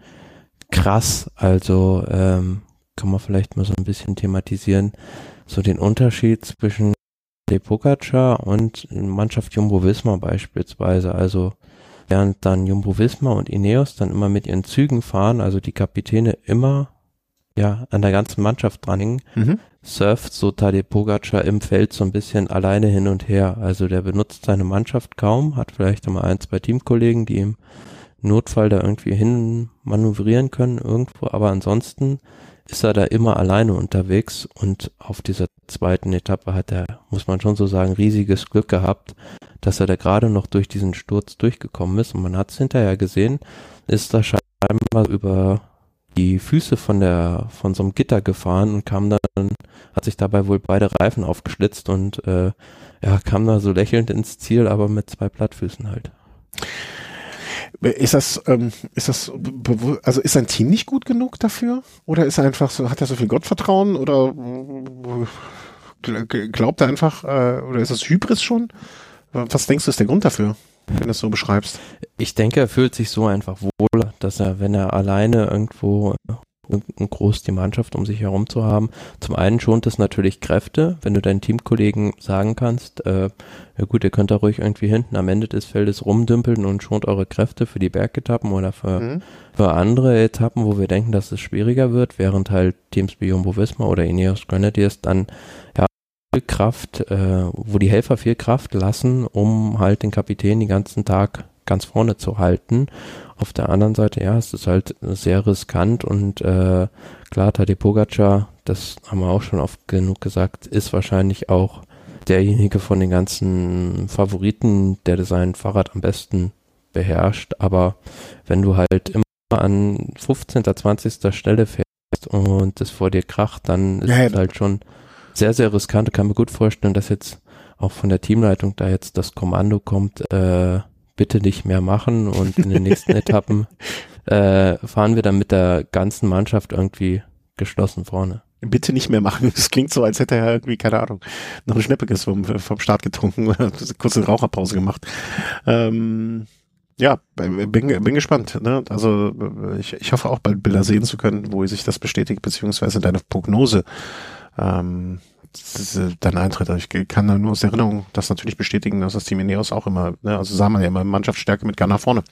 B: krass. Also ähm, kann man vielleicht mal so ein bisschen thematisieren, so den Unterschied zwischen De Pogacar und Mannschaft Jumbo Visma beispielsweise. Also während dann Jumbo Visma und Ineos dann immer mit ihren Zügen fahren, also die Kapitäne immer ja an der ganzen Mannschaft dranhängen, mhm. surft so Tadej Pogacar im Feld so ein bisschen alleine hin und her. Also der benutzt seine Mannschaft kaum, hat vielleicht immer ein, zwei Teamkollegen, die ihm Notfall da irgendwie hin manövrieren können irgendwo, aber ansonsten ist er da immer alleine unterwegs und auf dieser zweiten Etappe hat er, muss man schon so sagen, riesiges Glück gehabt, dass er da gerade noch durch diesen Sturz durchgekommen ist und man hat es hinterher gesehen, ist da scheinbar über die Füße von der von so einem Gitter gefahren und kam dann, hat sich dabei wohl beide Reifen aufgeschlitzt und äh, ja, kam da so lächelnd ins Ziel, aber mit zwei Plattfüßen halt.
A: Ist das, ähm, ist das, also ist sein Team nicht gut genug dafür? Oder ist er einfach so, hat er so viel Gottvertrauen oder glaubt er einfach, äh, oder ist das Hybris schon? Was denkst du, ist der Grund dafür, wenn du es so beschreibst?
B: Ich denke, er fühlt sich so einfach wohl, dass er, wenn er alleine irgendwo groß die Mannschaft um sich herum zu haben. Zum einen schont es natürlich Kräfte, wenn du deinen Teamkollegen sagen kannst, äh, ja gut, ihr könnt da ruhig irgendwie hinten am Ende des Feldes rumdümpeln und schont eure Kräfte für die Bergetappen oder für, mhm. für andere Etappen, wo wir denken, dass es schwieriger wird, während halt Teams wie Jumbo Visma oder Ineos Grenadiers dann ja viel Kraft, äh, wo die Helfer viel Kraft lassen, um halt den Kapitän den ganzen Tag ganz vorne zu halten. Auf der anderen Seite, ja, es ist halt sehr riskant und äh, klar, Tadej Pogacar, das haben wir auch schon oft genug gesagt, ist wahrscheinlich auch derjenige von den ganzen Favoriten, der sein Fahrrad am besten beherrscht. Aber wenn du halt immer an 15., 20. Stelle fährst und es vor dir kracht, dann ist ja, es halt schon sehr, sehr riskant. Ich kann mir gut vorstellen, dass jetzt auch von der Teamleitung da jetzt das Kommando kommt, äh, bitte nicht mehr machen und in den nächsten Etappen äh, fahren wir dann mit der ganzen Mannschaft irgendwie geschlossen vorne.
A: Bitte nicht mehr machen. Es klingt so, als hätte er irgendwie, keine Ahnung, noch ein Schnäppiges vom, vom Start getrunken oder kurze Raucherpause gemacht. Ähm, ja, bin, bin gespannt. Ne? Also ich, ich hoffe auch bald Bilder sehen zu können, wo sich das bestätigt, beziehungsweise deine Prognose ähm, dann eintritt. Also ich kann da nur aus Erinnerung das natürlich bestätigen, dass das Team Ineos auch immer, ne, also sah man ja immer Mannschaftsstärke mit Ghana vorne.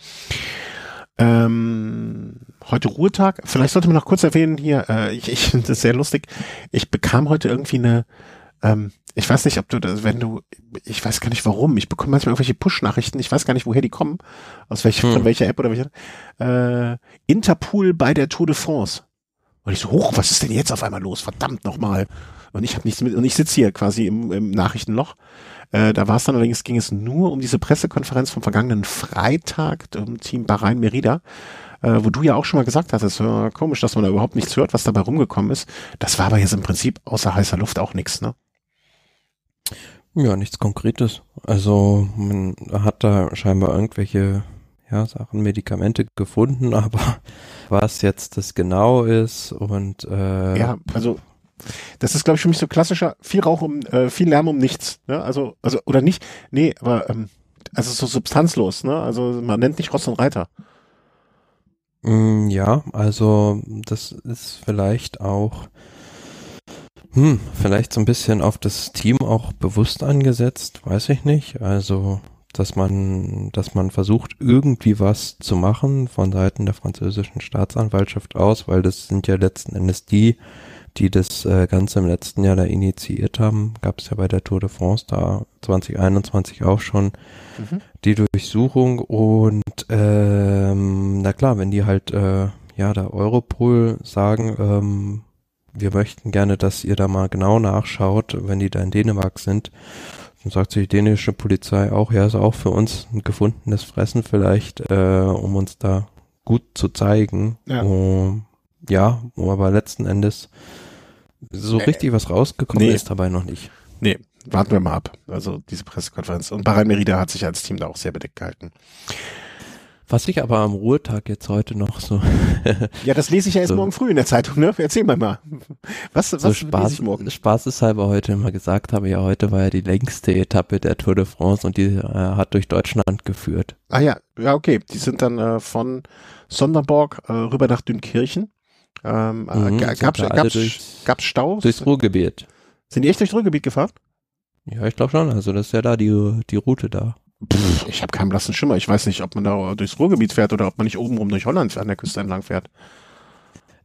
A: Ähm, heute Ruhetag. Vielleicht sollte man noch kurz erwähnen hier, äh, ich, ich finde das sehr lustig. Ich bekam heute irgendwie eine, ähm, ich weiß nicht, ob du das, wenn du, ich weiß gar nicht warum, ich bekomme manchmal irgendwelche Push-Nachrichten, ich weiß gar nicht, woher die kommen, aus welcher, hm. von welcher App oder welcher, äh, Interpool bei der Tour de France. Und ich so, hoch, was ist denn jetzt auf einmal los? Verdammt nochmal. Und ich habe nichts mit, und ich sitze hier quasi im, im Nachrichtenloch. Äh, da war es dann allerdings, ging es nur um diese Pressekonferenz vom vergangenen Freitag, um Team Bahrain Merida, äh, wo du ja auch schon mal gesagt hast, es ist komisch, dass man da überhaupt nichts hört, was dabei rumgekommen ist. Das war aber jetzt im Prinzip außer heißer Luft auch nichts, ne?
B: Ja, nichts Konkretes. Also man hat da scheinbar irgendwelche ja, Sachen, Medikamente gefunden, aber was jetzt das genau ist und äh,
A: ja, also das ist, glaube ich, für mich so klassischer, viel Rauch um, äh, viel Lärm um nichts. Ne? Also, also, oder nicht, nee, aber ähm, also so substanzlos, ne? Also man nennt nicht Ross und Reiter.
B: Mm, ja, also das ist vielleicht auch hm, vielleicht so ein bisschen auf das Team auch bewusst angesetzt, weiß ich nicht. Also, dass man, dass man versucht, irgendwie was zu machen von Seiten der französischen Staatsanwaltschaft aus, weil das sind ja letzten Endes die, die das äh, Ganze im letzten Jahr da initiiert haben. Gab es ja bei der Tour de France da 2021 auch schon mhm. die Durchsuchung und ähm, na klar, wenn die halt äh, ja der Europol sagen, ähm, wir möchten gerne, dass ihr da mal genau nachschaut, wenn die da in Dänemark sind, dann sagt sich die dänische Polizei auch, ja, ist auch für uns ein gefundenes Fressen vielleicht, äh, um uns da gut zu zeigen. Ja. Um, ja, aber letzten Endes so äh, richtig was rausgekommen nee. ist dabei noch nicht.
A: Nee, warten wir mal ab. Also diese Pressekonferenz. Und Bahrain Merida hat sich als Team da auch sehr bedeckt gehalten.
B: Was ich aber am Ruhetag jetzt heute noch so.
A: ja, das lese ich ja erst so, morgen früh in der Zeitung, ne? Erzähl mal mal. Was,
B: so was Spaß, lese ich morgen? Spaßeshalber heute immer gesagt habe, ja, heute war ja die längste Etappe der Tour de France und die äh, hat durch Deutschland geführt.
A: Ah ja, ja, okay. Die sind dann äh, von Sonderborg äh, rüber nach Dünkirchen. Ähm, äh, mhm, gab's, durchs, gab's Staus?
B: Durchs Ruhrgebiet.
A: Sind die echt durchs Ruhrgebiet gefahren?
B: Ja, ich glaube schon. Also das ist ja da die, die Route da.
A: Pff, ich habe keinen blassen Schimmer. Ich weiß nicht, ob man da durchs Ruhrgebiet fährt oder ob man nicht oben rum durch Holland an der Küste entlang fährt.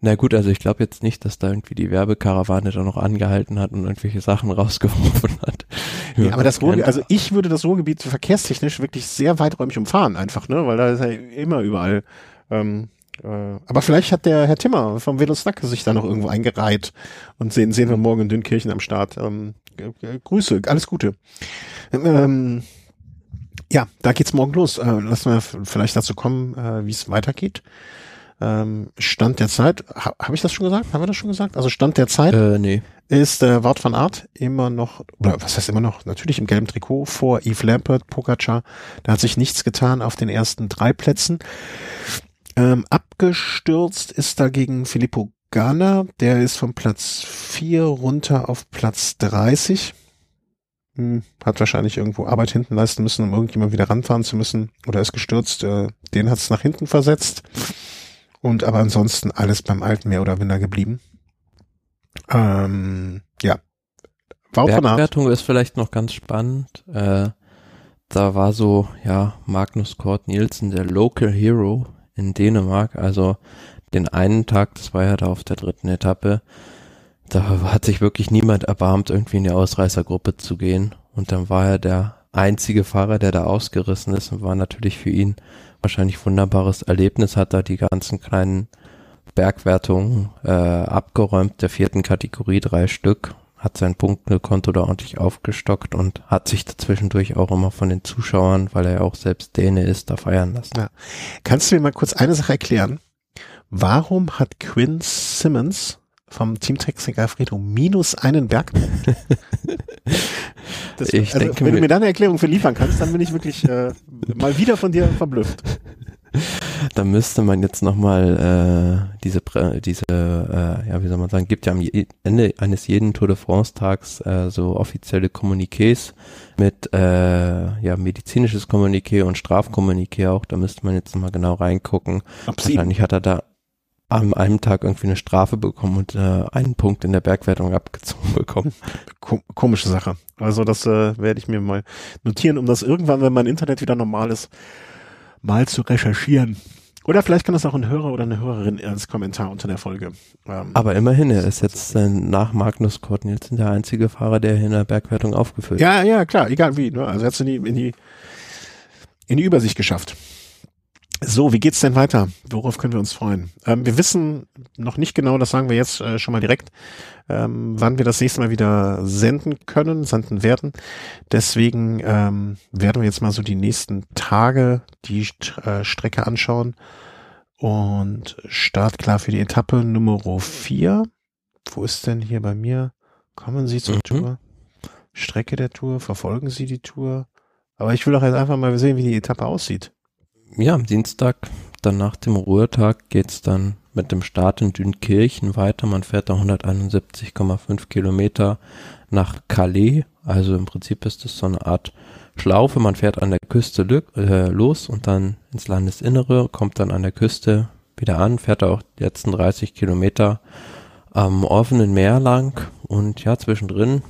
B: Na gut, also ich glaube jetzt nicht, dass da irgendwie die Werbekarawane da noch angehalten hat und irgendwelche Sachen rausgeworfen hat.
A: Ja, aber das Ruhrgebiet, also ich würde das Ruhrgebiet verkehrstechnisch wirklich sehr weiträumig umfahren einfach, ne, weil da ist ja immer überall ähm, äh, aber vielleicht hat der Herr Timmer vom Velosnack sich da noch irgendwo eingereiht und sehen, sehen wir morgen in Dünnkirchen am Start. Ähm, äh, Grüße, alles Gute. Ähm, ja, da geht's morgen los. Äh, lassen wir vielleicht dazu kommen, äh, wie es weitergeht. Ähm, Stand der Zeit, ha, habe ich das schon gesagt? Haben wir das schon gesagt? Also Stand der Zeit
B: äh, nee.
A: ist äh, Wout van Art immer noch, oder was heißt immer noch, natürlich im gelben Trikot vor Yves Lampert, Pogacar. Da hat sich nichts getan auf den ersten drei Plätzen. Ähm, abgestürzt ist dagegen Filippo Ganna, der ist von Platz 4 runter auf Platz 30. Hm, hat wahrscheinlich irgendwo Arbeit hinten leisten müssen, um irgendjemand wieder ranfahren zu müssen. Oder ist gestürzt. Äh, den hat es nach hinten versetzt. Und aber ansonsten alles beim Alten mehr oder weniger geblieben. Ähm, ja.
B: Bergwertung ist vielleicht noch ganz spannend. Äh, da war so, ja, Magnus Kort Nielsen, der Local Hero in Dänemark. Also den einen Tag, das war ja da auf der dritten Etappe, da hat sich wirklich niemand erbarmt, irgendwie in die Ausreißergruppe zu gehen. Und dann war er der einzige Fahrer, der da ausgerissen ist und war natürlich für ihn wahrscheinlich wunderbares Erlebnis, hat da die ganzen kleinen Bergwertungen äh, abgeräumt, der vierten Kategorie drei Stück, hat sein Punktekonto da ordentlich aufgestockt und hat sich dazwischendurch auch immer von den Zuschauern, weil er ja auch selbst Däne ist, da feiern lassen. Ja.
A: Kannst du mir mal kurz eine Sache erklären? Warum hat Quinn Simmons vom Teamtechniker Alfredo minus einen Bergpunkt. Das, ich also, denke, wenn du mir da eine Erklärung für liefern kannst, dann bin ich wirklich äh, mal wieder von dir verblüfft.
B: Da müsste man jetzt nochmal äh, diese, diese äh, ja, wie soll man sagen, gibt ja am Ende eines jeden Tour de France-Tags äh, so offizielle Kommuniqués mit äh, ja, medizinisches Kommuniqué und Strafkommuniqué auch. Da müsste man jetzt nochmal genau reingucken. Ob Wahrscheinlich hat er da am einem Tag irgendwie eine Strafe bekommen und äh, einen Punkt in der Bergwertung abgezogen bekommen.
A: Kom komische Sache. Also das äh, werde ich mir mal notieren, um das irgendwann, wenn mein Internet wieder normal ist, mal zu recherchieren. Oder vielleicht kann das auch ein Hörer oder eine Hörerin als Kommentar unter der Folge.
B: Ähm, Aber immerhin, er ist jetzt äh, nach Magnus Kort Nielsen der einzige Fahrer, der in der Bergwertung aufgeführt
A: Ja, ja, klar, egal wie. Ne? Also er hat in die, in die in die Übersicht geschafft. So, wie geht's denn weiter? Worauf können wir uns freuen? Ähm, wir wissen noch nicht genau, das sagen wir jetzt äh, schon mal direkt, ähm, wann wir das nächste Mal wieder senden können, senden werden. Deswegen ähm, werden wir jetzt mal so die nächsten Tage die äh, Strecke anschauen und startklar für die Etappe Nummer 4. Wo ist denn hier bei mir? Kommen Sie zur mhm. Tour? Strecke der Tour, verfolgen Sie die Tour? Aber ich will doch jetzt einfach mal sehen, wie die Etappe aussieht
B: ja, am Dienstag, dann nach dem Ruhetag, geht's dann mit dem Start in Dünkirchen weiter. Man fährt da 171,5 Kilometer nach Calais. Also im Prinzip ist es so eine Art Schlaufe. Man fährt an der Küste äh, los und dann ins Landesinnere, kommt dann an der Küste wieder an, fährt auch die letzten 30 Kilometer am offenen Meer lang und ja, zwischendrin,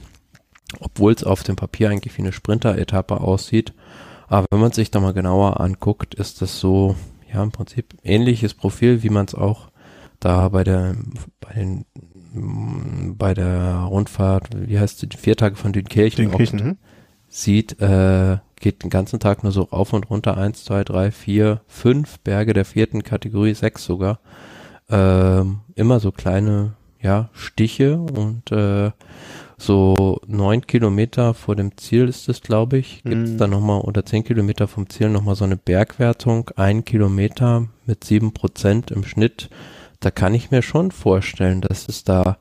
B: obwohl es auf dem Papier eigentlich wie eine Sprinter-Etappe aussieht, aber wenn man sich da mal genauer anguckt, ist das so, ja, im Prinzip ähnliches Profil, wie man es auch da bei der, bei den, bei der Rundfahrt, wie heißt die, vier Tage von Dünkirchen, Dünkirchen mhm. sieht, äh, geht den ganzen Tag nur so rauf und runter, eins, zwei, drei, vier, fünf Berge der vierten Kategorie, sechs sogar, ähm, immer so kleine, ja, Stiche und, äh, so neun Kilometer vor dem Ziel ist es, glaube ich, gibt es mm. da nochmal, oder zehn Kilometer vom Ziel nochmal so eine Bergwertung, ein Kilometer mit sieben Prozent im Schnitt. Da kann ich mir schon vorstellen, dass es da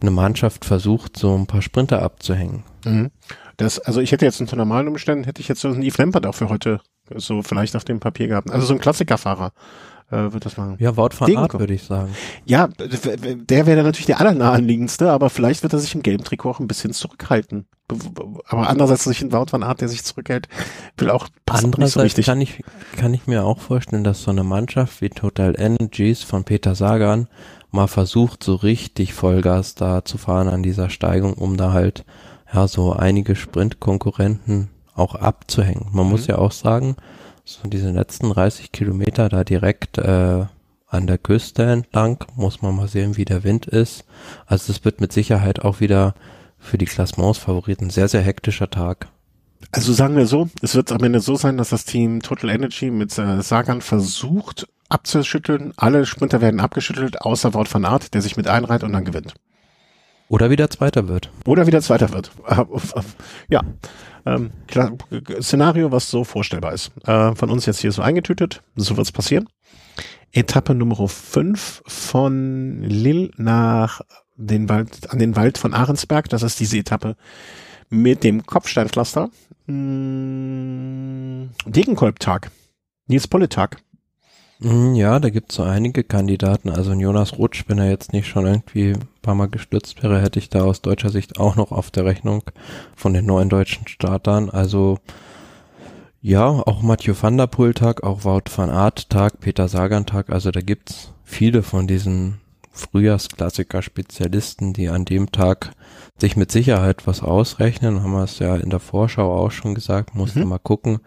B: eine Mannschaft versucht, so ein paar Sprinter abzuhängen.
A: Mhm. Das, also ich hätte jetzt unter normalen Umständen, hätte ich jetzt so einen Yves Lampert auch für heute so vielleicht auf dem Papier gehabt. Also so ein Klassikerfahrer äh, wird das machen.
B: Ja, Wort von Art, würde ich sagen.
A: Ja, der wäre natürlich der allernaheliegendste, aber vielleicht wird er sich im gelben Trikot auch ein bisschen zurückhalten. Aber andererseits sich ein Wout van Art, der sich zurückhält, will auch
B: Andererseits so kann ich, kann ich mir auch vorstellen, dass so eine Mannschaft wie Total Energies von Peter Sagan mal versucht, so richtig Vollgas da zu fahren an dieser Steigung, um da halt, ja, so einige Sprintkonkurrenten auch abzuhängen. Man mhm. muss ja auch sagen, so diese letzten 30 Kilometer da direkt äh, an der Küste entlang, muss man mal sehen, wie der Wind ist. Also es wird mit Sicherheit auch wieder für die Klassements-Favoriten sehr, sehr hektischer Tag.
A: Also sagen wir so, es wird am Ende so sein, dass das Team Total Energy mit äh, Sagan versucht abzuschütteln. Alle Sprinter werden abgeschüttelt, außer Wort van Art, der sich mit einreiht und dann gewinnt.
B: Oder wieder Zweiter wird.
A: Oder wieder Zweiter wird. ja. Ähm, Szenario, was so vorstellbar ist. Äh, von uns jetzt hier so eingetütet. So wird's passieren. Etappe Nummer 5 von Lille nach den Wald, an den Wald von Ahrensberg. Das ist diese Etappe mit dem Kopfsteinpflaster. Hm, Degenkolb-Tag. Nils Polle-Tag.
B: Hm, ja, da gibt's so einige Kandidaten. Also Jonas Rutsch, wenn er jetzt nicht schon irgendwie ein paar Mal gestürzt wäre, hätte ich da aus deutscher Sicht auch noch auf der Rechnung von den neuen deutschen Startern. Also ja, auch Mathieu van der Poel Tag, auch Wout van Aert Tag, Peter Sagan Tag. Also da gibt's viele von diesen Frühjahrsklassiker-Spezialisten, die an dem Tag sich mit Sicherheit was ausrechnen. Haben wir es ja in der Vorschau auch schon gesagt. Musste mhm. mal gucken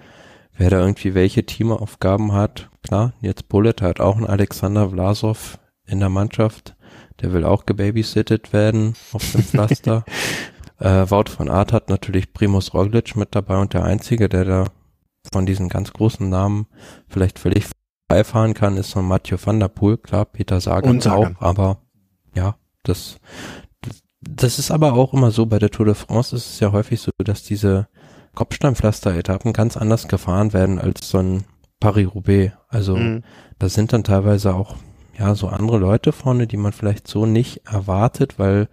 B: wer da irgendwie welche Teamaufgaben hat. Klar, jetzt Bullet hat auch einen Alexander Vlasov in der Mannschaft. Der will auch gebabysittet werden auf dem Pflaster. äh, Wout von Art hat natürlich Primus Roglic mit dabei und der einzige, der da von diesen ganz großen Namen vielleicht völlig beifahren kann, ist so Mathieu van der Poel. Klar, Peter Sagan, Sagan. auch, aber ja, das, das ist aber auch immer so bei der Tour de France ist es ja häufig so, dass diese Kopfsteinpflaster-Etappen ganz anders gefahren werden als so ein Paris-Roubaix. Also mhm. da sind dann teilweise auch ja so andere Leute vorne, die man vielleicht so nicht erwartet, weil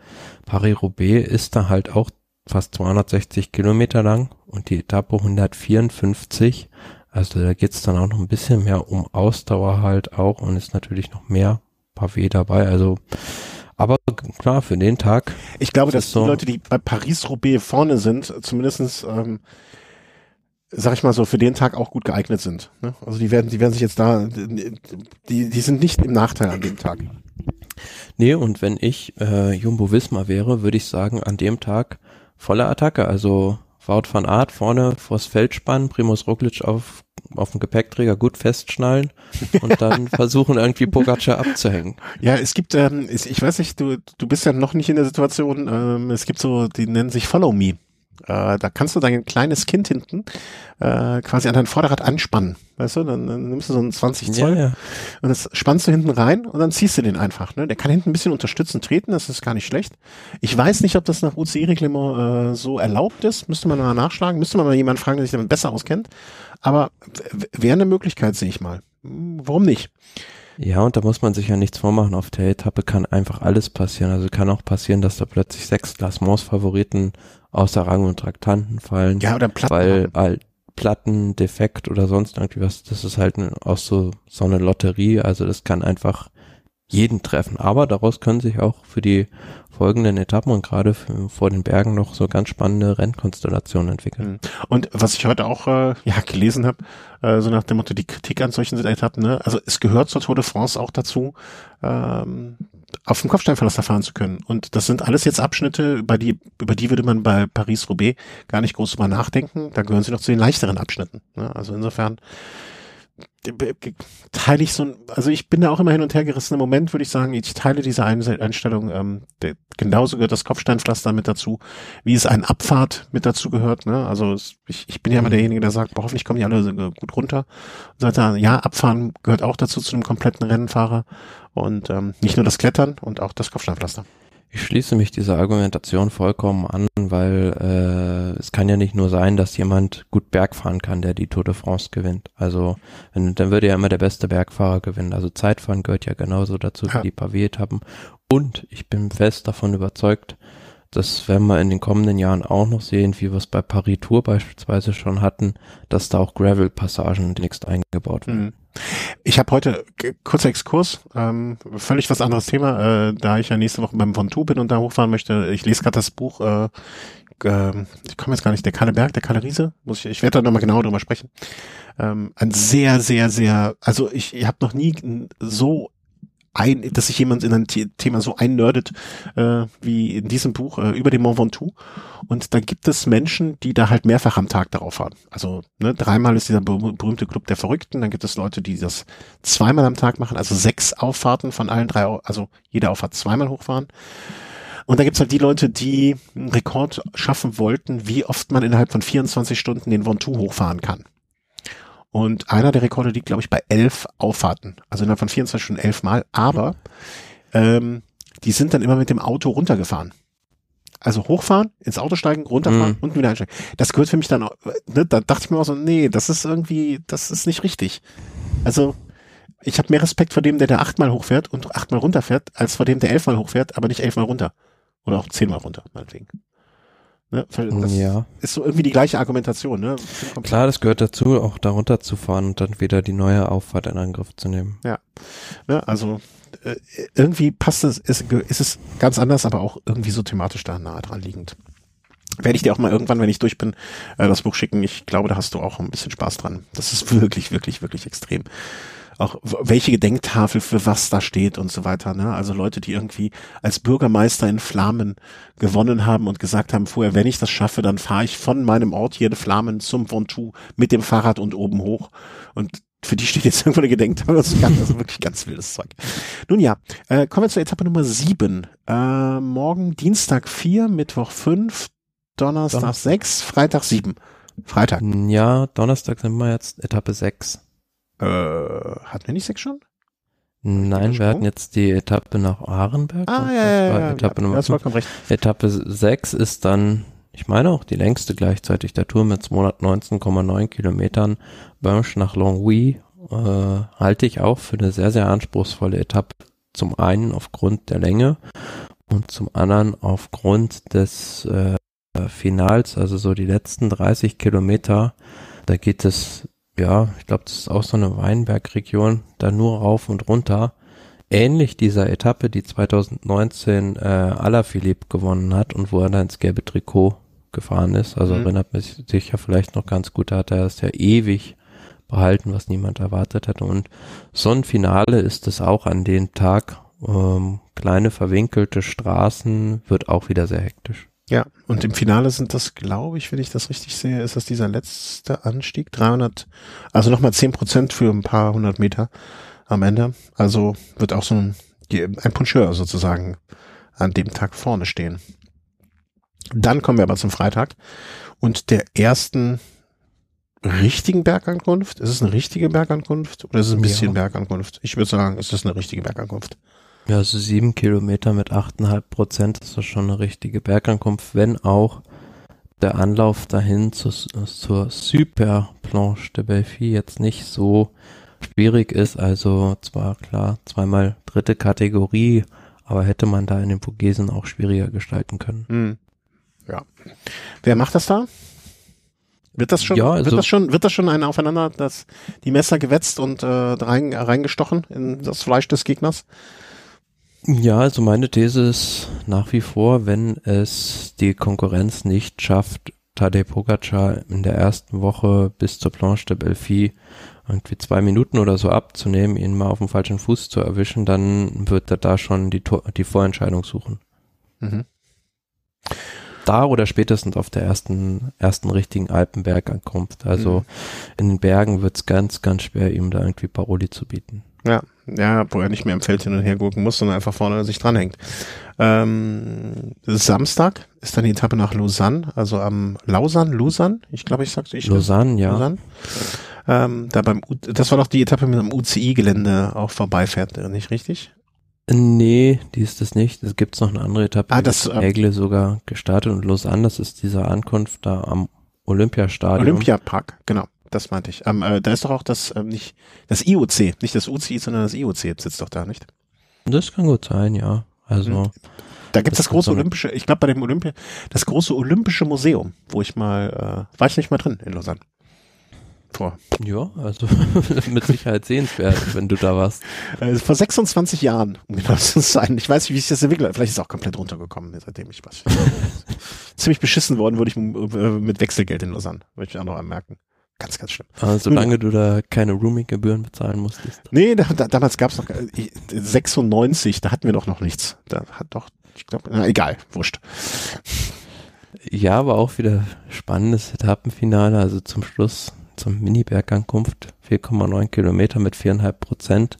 B: Paris-Roubaix ist da halt auch fast 260 Kilometer lang und die Etappe 154. Also da geht's dann auch noch ein bisschen mehr um Ausdauer halt auch und ist natürlich noch mehr Pavé dabei. Also aber klar, für den Tag.
A: Ich glaube, dass so die Leute, die bei Paris-Roubaix vorne sind, zumindestens, ähm, sag ich mal so, für den Tag auch gut geeignet sind. Ne? Also die werden, die werden sich jetzt da, die, die sind nicht im Nachteil an dem Tag.
B: Nee, und wenn ich äh, Jumbo Wismar wäre, würde ich sagen, an dem Tag volle Attacke. Also Wout van Art vorne vors Feld spannen, Primus Roglic auf auf dem Gepäckträger gut festschnallen und dann versuchen irgendwie Pogacar abzuhängen.
A: Ja, es gibt, ähm, ich weiß nicht, du, du bist ja noch nicht in der Situation, ähm, es gibt so, die nennen sich Follow Me. Äh, da kannst du dein kleines Kind hinten äh, quasi an dein Vorderrad anspannen. Weißt du, dann, dann nimmst du so einen 20 Zoll ja, ja. und das spannst du hinten rein und dann ziehst du den einfach. Ne? Der kann hinten ein bisschen unterstützen, treten, das ist gar nicht schlecht. Ich weiß nicht, ob das nach UCI-Reglement äh, so erlaubt ist. Müsste man mal nachschlagen, müsste man mal jemanden fragen, der sich damit besser auskennt. Aber wäre eine Möglichkeit, sehe ich mal. Warum nicht?
B: Ja, und da muss man sich ja nichts vormachen. Auf der Etappe kann einfach alles passieren. Also kann auch passieren, dass da plötzlich sechs Glasmons-Favoriten außer Rang und Traktanten fallen.
A: Ja, oder Platten.
B: Weil halt Platten, Defekt oder sonst irgendwie was. Das ist halt auch so, so eine Lotterie. Also das kann einfach jeden treffen. Aber daraus können sich auch für die folgenden Etappen und gerade vor den Bergen noch so ganz spannende Rennkonstellationen entwickeln. Mhm.
A: Und was ich heute auch äh, ja gelesen habe, äh, so nach dem Motto die Kritik an solchen Etappen, ne? also es gehört zur Tour de France auch dazu, ähm, auf dem Kopfsteinverlaster fahren zu können. Und das sind alles jetzt Abschnitte, über die, über die würde man bei Paris-Roubaix gar nicht groß drüber nachdenken. Da gehören sie noch zu den leichteren Abschnitten. Ne? Also insofern teile ich so ein, also ich bin da auch immer hin und her gerissen. Im Moment würde ich sagen, ich teile diese Einstellung, ähm, der, genauso gehört das Kopfsteinpflaster mit dazu, wie es ein Abfahrt mit dazu gehört. Ne? Also es, ich, ich bin ja immer mhm. derjenige, der sagt, boah, hoffentlich kommen die alle gut runter. Und sagt dann, ja, Abfahren gehört auch dazu zu einem kompletten Rennfahrer und ähm, nicht nur das Klettern und auch das Kopfsteinpflaster.
B: Ich schließe mich dieser Argumentation vollkommen an, weil äh, es kann ja nicht nur sein, dass jemand gut Berg fahren kann, der die Tour de France gewinnt. Also wenn, dann würde ja immer der beste Bergfahrer gewinnen. Also Zeitfahren gehört ja genauso dazu ja. wie die Pavé-Etappen. Und ich bin fest davon überzeugt, das werden wir in den kommenden Jahren auch noch sehen, wie wir es bei Paris Tour beispielsweise schon hatten, dass da auch Gravel-Passagen demnächst eingebaut werden. Mhm.
A: Ich habe heute, kurzer Exkurs, ähm, völlig was anderes Thema, äh, da ich ja nächste Woche beim Von bin und da hochfahren möchte. Ich lese gerade das Buch, äh, äh, ich komme jetzt gar nicht, der Kalle Berg, der Kalle Riese, muss ich, ich werde da nochmal genau drüber sprechen. Ähm, ein sehr, sehr, sehr, also ich, ich habe noch nie so ein, dass sich jemand in ein Thema so einnördet äh, wie in diesem Buch äh, über den Mont Ventoux. Und da gibt es Menschen, die da halt mehrfach am Tag darauf fahren. Also ne, dreimal ist dieser berühmte Club der Verrückten. Dann gibt es Leute, die das zweimal am Tag machen, also sechs Auffahrten von allen drei, also jede Auffahrt zweimal hochfahren. Und da gibt's halt die Leute, die einen Rekord schaffen wollten, wie oft man innerhalb von 24 Stunden den Ventoux hochfahren kann. Und einer der Rekorde liegt, glaube ich, bei elf Auffahrten. Also innerhalb von 24 Stunden elf Mal. Aber ähm, die sind dann immer mit dem Auto runtergefahren. Also hochfahren, ins Auto steigen, runterfahren mhm. und wieder einsteigen. Das gehört für mich dann, ne, da dachte ich mir auch so, nee, das ist irgendwie, das ist nicht richtig. Also ich habe mehr Respekt vor dem, der da achtmal hochfährt und achtmal runterfährt, als vor dem, der elfmal hochfährt, aber nicht elfmal runter. Oder auch zehnmal runter, meinetwegen. Ne? Das ja. ist so irgendwie die gleiche Argumentation. Ne?
B: Klar, das gehört dazu, auch darunter zu fahren und dann wieder die neue Auffahrt in Angriff zu nehmen.
A: Ja, ne? also äh, irgendwie passt es, ist, ist es ganz anders, aber auch irgendwie so thematisch da nahe dran liegend. Werde ich dir auch mal irgendwann, wenn ich durch bin, äh, das Buch schicken. Ich glaube, da hast du auch ein bisschen Spaß dran. Das ist wirklich, wirklich, wirklich extrem auch welche Gedenktafel für was da steht und so weiter. Ne? Also Leute, die irgendwie als Bürgermeister in Flamen gewonnen haben und gesagt haben, vorher, wenn ich das schaffe, dann fahre ich von meinem Ort hier in Flamen zum Ventoux mit dem Fahrrad und oben hoch. Und für die steht jetzt irgendwo eine Gedenktafel. Das ist ganz, wirklich ganz wildes Zeug. Nun ja, äh, kommen wir zur Etappe Nummer sieben. Äh, morgen Dienstag vier, Mittwoch fünf, Donnerstag Donnerstag. sechs, Freitag sieben. Freitag.
B: Ja, Donnerstag sind wir jetzt Etappe sechs.
A: Äh, hatten wir nicht sechs schon?
B: Nein, wir hatten jetzt die Etappe nach Arenberg.
A: Ah, ja, ja, ja,
B: Etappe
A: ja,
B: Nummer vollkommen recht. Etappe 6 ist dann, ich meine auch die längste gleichzeitig der Tour mit 219,9 Kilometern. Bönsch nach Longwy äh, halte ich auch für eine sehr, sehr anspruchsvolle Etappe. Zum einen aufgrund der Länge und zum anderen aufgrund des äh, Finals, also so die letzten 30 Kilometer. Da geht es ja, ich glaube, das ist auch so eine Weinbergregion, da nur rauf und runter. Ähnlich dieser Etappe, die 2019 äh, Alaphilippe gewonnen hat und wo er dann ins gelbe Trikot gefahren ist. Also mhm. erinnert mich sicher vielleicht noch ganz gut, da hat er es ja ewig behalten, was niemand erwartet hatte. Und so ein Finale ist es auch an dem Tag. Ähm, kleine verwinkelte Straßen wird auch wieder sehr hektisch.
A: Ja, und im Finale sind das, glaube ich, wenn ich das richtig sehe, ist das dieser letzte Anstieg, 300, also nochmal 10 Prozent für ein paar hundert Meter am Ende. Also wird auch so ein, ein Puncheur sozusagen an dem Tag vorne stehen. Dann kommen wir aber zum Freitag und der ersten richtigen Bergankunft. Ist es eine richtige Bergankunft oder ist es ein bisschen ja. Bergankunft? Ich würde sagen, es ist eine richtige Bergankunft.
B: Ja, also sieben Kilometer mit achteinhalb Prozent ist das schon eine richtige Bergankunft, wenn auch der Anlauf dahin zu, zur Super Planche de Belfi jetzt nicht so schwierig ist. Also zwar klar, zweimal dritte Kategorie, aber hätte man da in den Vogesen auch schwieriger gestalten können.
A: Hm. Ja. Wer macht das da? Wird das schon, ja, also, wird das schon, wird das schon ein Aufeinander, dass die Messer gewetzt und äh, rein, reingestochen in das Fleisch des Gegners?
B: Ja, also meine These ist nach wie vor, wenn es die Konkurrenz nicht schafft, Tadej Pogacar in der ersten Woche bis zur Planche de Belfi irgendwie zwei Minuten oder so abzunehmen, ihn mal auf dem falschen Fuß zu erwischen, dann wird er da schon die, Tor die Vorentscheidung suchen. Mhm. Da oder spätestens auf der ersten, ersten richtigen Alpenbergankunft. Also mhm. in den Bergen wird es ganz, ganz schwer, ihm da irgendwie Paroli zu bieten.
A: Ja, ja, wo er nicht mehr im Feld hin und her gucken muss, sondern einfach vorne sich dranhängt. Ähm, Samstag ist dann die Etappe nach Lausanne, also am Lausanne, Lausanne, ich glaube, ich sag's ich.
B: Lausanne, ja. Lausanne.
A: Ähm, da beim, U das war doch die Etappe mit dem UCI-Gelände auch vorbeifährt, nicht richtig?
B: Nee, die ist es nicht. Es gibt noch eine andere Etappe,
A: ah, das,
B: äh, Ägle sogar gestartet und Lausanne, das ist diese Ankunft da am Olympiastadion.
A: Olympiapark, genau. Das meinte ich. Ähm, äh, da ist doch auch das ähm, nicht das IOC, nicht das UCI, sondern das IOC sitzt doch da, nicht?
B: Das kann gut sein, ja. Also mhm.
A: da gibt's das, das große olympische, ich glaube bei dem Olympia, das große olympische Museum, wo ich mal äh, war ich nicht mal drin in Lausanne.
B: Vor. Ja, also mit Sicherheit sehenswert, wenn du da warst.
A: Also vor 26 Jahren, um genau zu sein. Ich weiß nicht, wie sich das entwickelt hat. Vielleicht ist es auch komplett runtergekommen, seitdem ich was. Ziemlich beschissen worden wurde ich mit Wechselgeld in Lausanne, möchte ich auch noch anmerken. Ganz, ganz schlimm.
B: Aber solange hm. du da keine Roaming-Gebühren bezahlen musstest.
A: Nee, da, da, damals gab es noch 96, äh, da hatten wir doch noch nichts. Da hat doch, ich glaube, egal, wurscht.
B: Ja, aber auch wieder spannendes Etappenfinale, also zum Schluss, zum Mini-Bergankunft, 4,9 Kilometer mit 4,5 Prozent.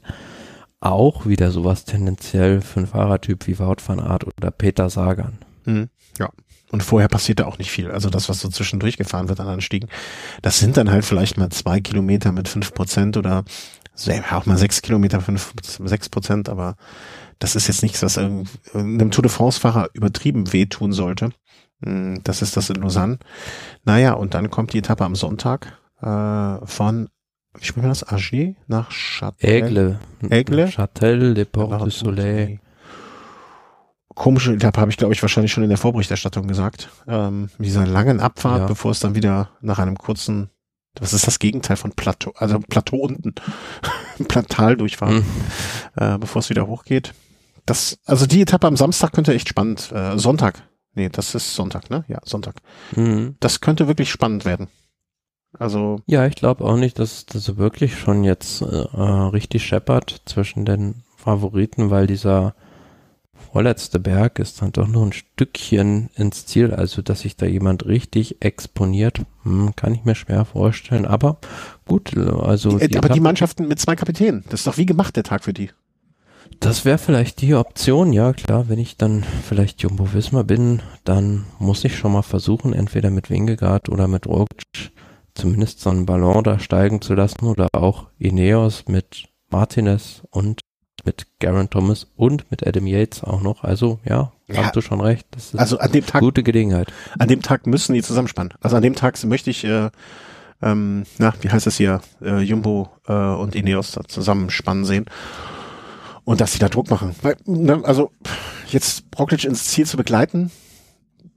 B: Auch wieder sowas tendenziell für einen Fahrertyp wie Wout van Aert oder Peter Sagan.
A: Mhm, ja. Und vorher passiert da auch nicht viel. Also das, was so zwischendurch gefahren wird an Anstiegen, das sind dann halt vielleicht mal zwei Kilometer mit fünf Prozent oder auch mal sechs Kilometer, fünf, sechs Prozent, aber das ist jetzt nichts, was einem Tour de France-Fahrer übertrieben wehtun sollte. Hm, das ist das in Lausanne. Naja, und dann kommt die Etappe am Sonntag äh, von wie spricht man das? Agier nach Châtel?
B: Aigle.
A: Aigle?
B: Châtel de Port du Soleil.
A: Komische Etappe habe ich, glaube ich, wahrscheinlich schon in der Vorberichterstattung gesagt. Ähm, mit dieser langen Abfahrt,
B: Ja.
A: bevor es dann wieder nach einem kurzen, was ist das Gegenteil von Plateau, also Plateau unten, Platal durchfahren,
B: Hm.
A: äh, bevor es wieder hochgeht. Das, also die Etappe am Samstag könnte echt spannend, äh, Sonntag. Nee, das ist Sonntag, ne? Ja, Sonntag.
B: Mhm.
A: Das könnte wirklich spannend werden. Also,
B: Ja, ich glaube auch nicht, dass das wirklich schon jetzt äh, richtig scheppert zwischen den Favoriten, weil dieser vorletzte Berg ist dann doch nur ein Stückchen ins Ziel, also dass sich da jemand richtig exponiert, hm, kann ich mir schwer vorstellen. Aber gut, also
A: die,
B: die
A: aber die Mannschaften mit zwei Kapitänen, das ist doch wie gemacht der Tag für die.
B: Das wäre vielleicht die Option, ja klar. Wenn ich dann vielleicht Jumbo Visma bin, dann muss ich schon mal versuchen, entweder mit Wingegaard oder mit Roglic zumindest so einen Ballon da steigen zu lassen oder auch Ineos mit Martinez und mit Garen Thomas und mit Adam Yates auch noch. Also ja,
A: Ja.
B: hast du schon recht. Das ist
A: Also an dem Tag,
B: gute Gelegenheit.
A: an dem Tag müssen die zusammenspannen. Also an dem Tag möchte ich, äh, ähm, na, wie heißt es hier, äh, Jumbo äh, und Ineos zusammenspannen sehen. Und dass sie da Druck machen. Weil, ne, also jetzt Roglic ins Ziel zu begleiten,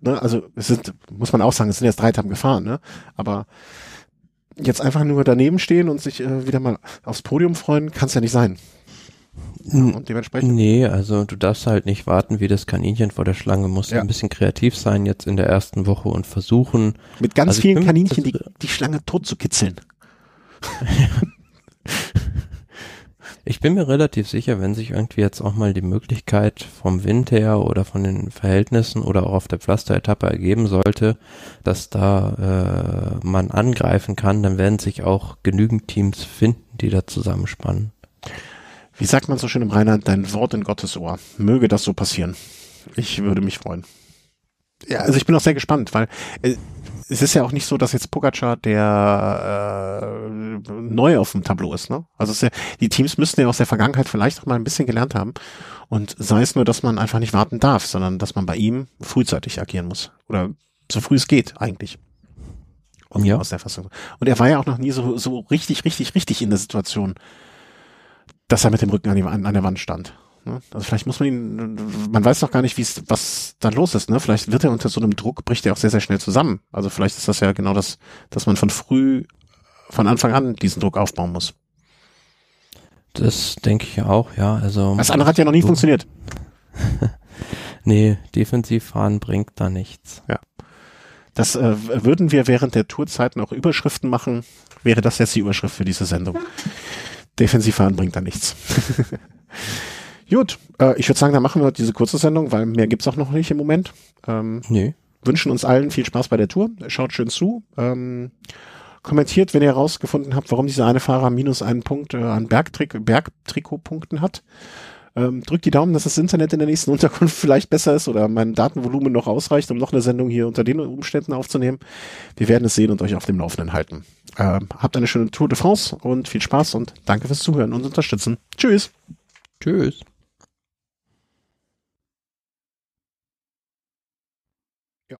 A: ne, also es sind, muss man auch sagen, es sind jetzt drei Etappen gefahren, ne? Aber jetzt einfach nur daneben stehen und sich äh, wieder mal aufs Podium freuen, kann es ja nicht sein. Und dementsprechend.
B: Nee, also du darfst halt nicht warten wie das Kaninchen vor der Schlange. Musst
A: Ja.
B: ein bisschen kreativ sein jetzt in der ersten Woche und versuchen,
A: Mit ganz
B: Also
A: vielen
B: bin-
A: Kaninchen die, die Schlange tot zu kitzeln.
B: Ich bin mir relativ sicher, wenn sich irgendwie jetzt auch mal die Möglichkeit vom Wind her oder von den Verhältnissen oder auch auf der Pflasteretappe ergeben sollte, dass da äh, man angreifen kann, dann werden sich auch genügend Teams finden, die da zusammenspannen.
A: Wie sagt man so schön im Rheinland, dein Wort in Gottes Ohr. Möge das so passieren. Ich würde mich freuen. Ja, also ich bin auch sehr gespannt, weil äh, es ist ja auch nicht so, dass jetzt Pogacar der äh, neu auf dem Tableau ist. Ne? Also es ist ja, die Teams müssten ja aus der Vergangenheit vielleicht auch mal ein bisschen gelernt haben. Und sei es nur, dass man einfach nicht warten darf, sondern dass man bei ihm frühzeitig agieren muss. Oder so früh es geht eigentlich. Und
B: Ja.
A: aus der Fassung. Und er war ja auch noch nie so, so richtig, richtig, richtig in der Situation, dass er mit dem Rücken an, die, an, an der Wand stand. Ne? Also vielleicht muss man ihn, man weiß noch gar nicht, wie es, was da los ist. Ne? Vielleicht wird er unter so einem Druck, bricht er auch sehr, sehr schnell zusammen. Also vielleicht ist das ja genau das, dass man von früh, von Anfang an diesen Druck aufbauen muss.
B: Das denke ich auch, ja. Also
A: Das andere hat ja noch nie
B: So.
A: funktioniert.
B: Nee, defensiv fahren bringt da nichts.
A: Das äh, würden wir während der Tourzeiten auch Überschriften machen, wäre das jetzt die Überschrift für diese Sendung. Defensivfahren bringt da nichts. Gut, äh, ich würde sagen, dann machen wir diese kurze Sendung, weil mehr gibt's auch noch nicht im Moment. Ähm,
B: Nee.
A: wünschen uns allen viel Spaß bei der Tour. Schaut schön zu. Ähm, kommentiert, wenn ihr herausgefunden habt, warum dieser eine Fahrer minus einen Punkt äh, an Bergtrick Bergtrikotpunkten hat. Ähm, drückt die Daumen, dass das Internet in der nächsten Unterkunft vielleicht besser ist oder mein Datenvolumen noch ausreicht, um noch eine Sendung hier unter den Umständen aufzunehmen. Wir werden es sehen und euch auf dem Laufenden halten. Ähm, habt eine schöne Tour de France und viel Spaß und danke fürs Zuhören und Unterstützen. Tschüss.
B: Tschüss.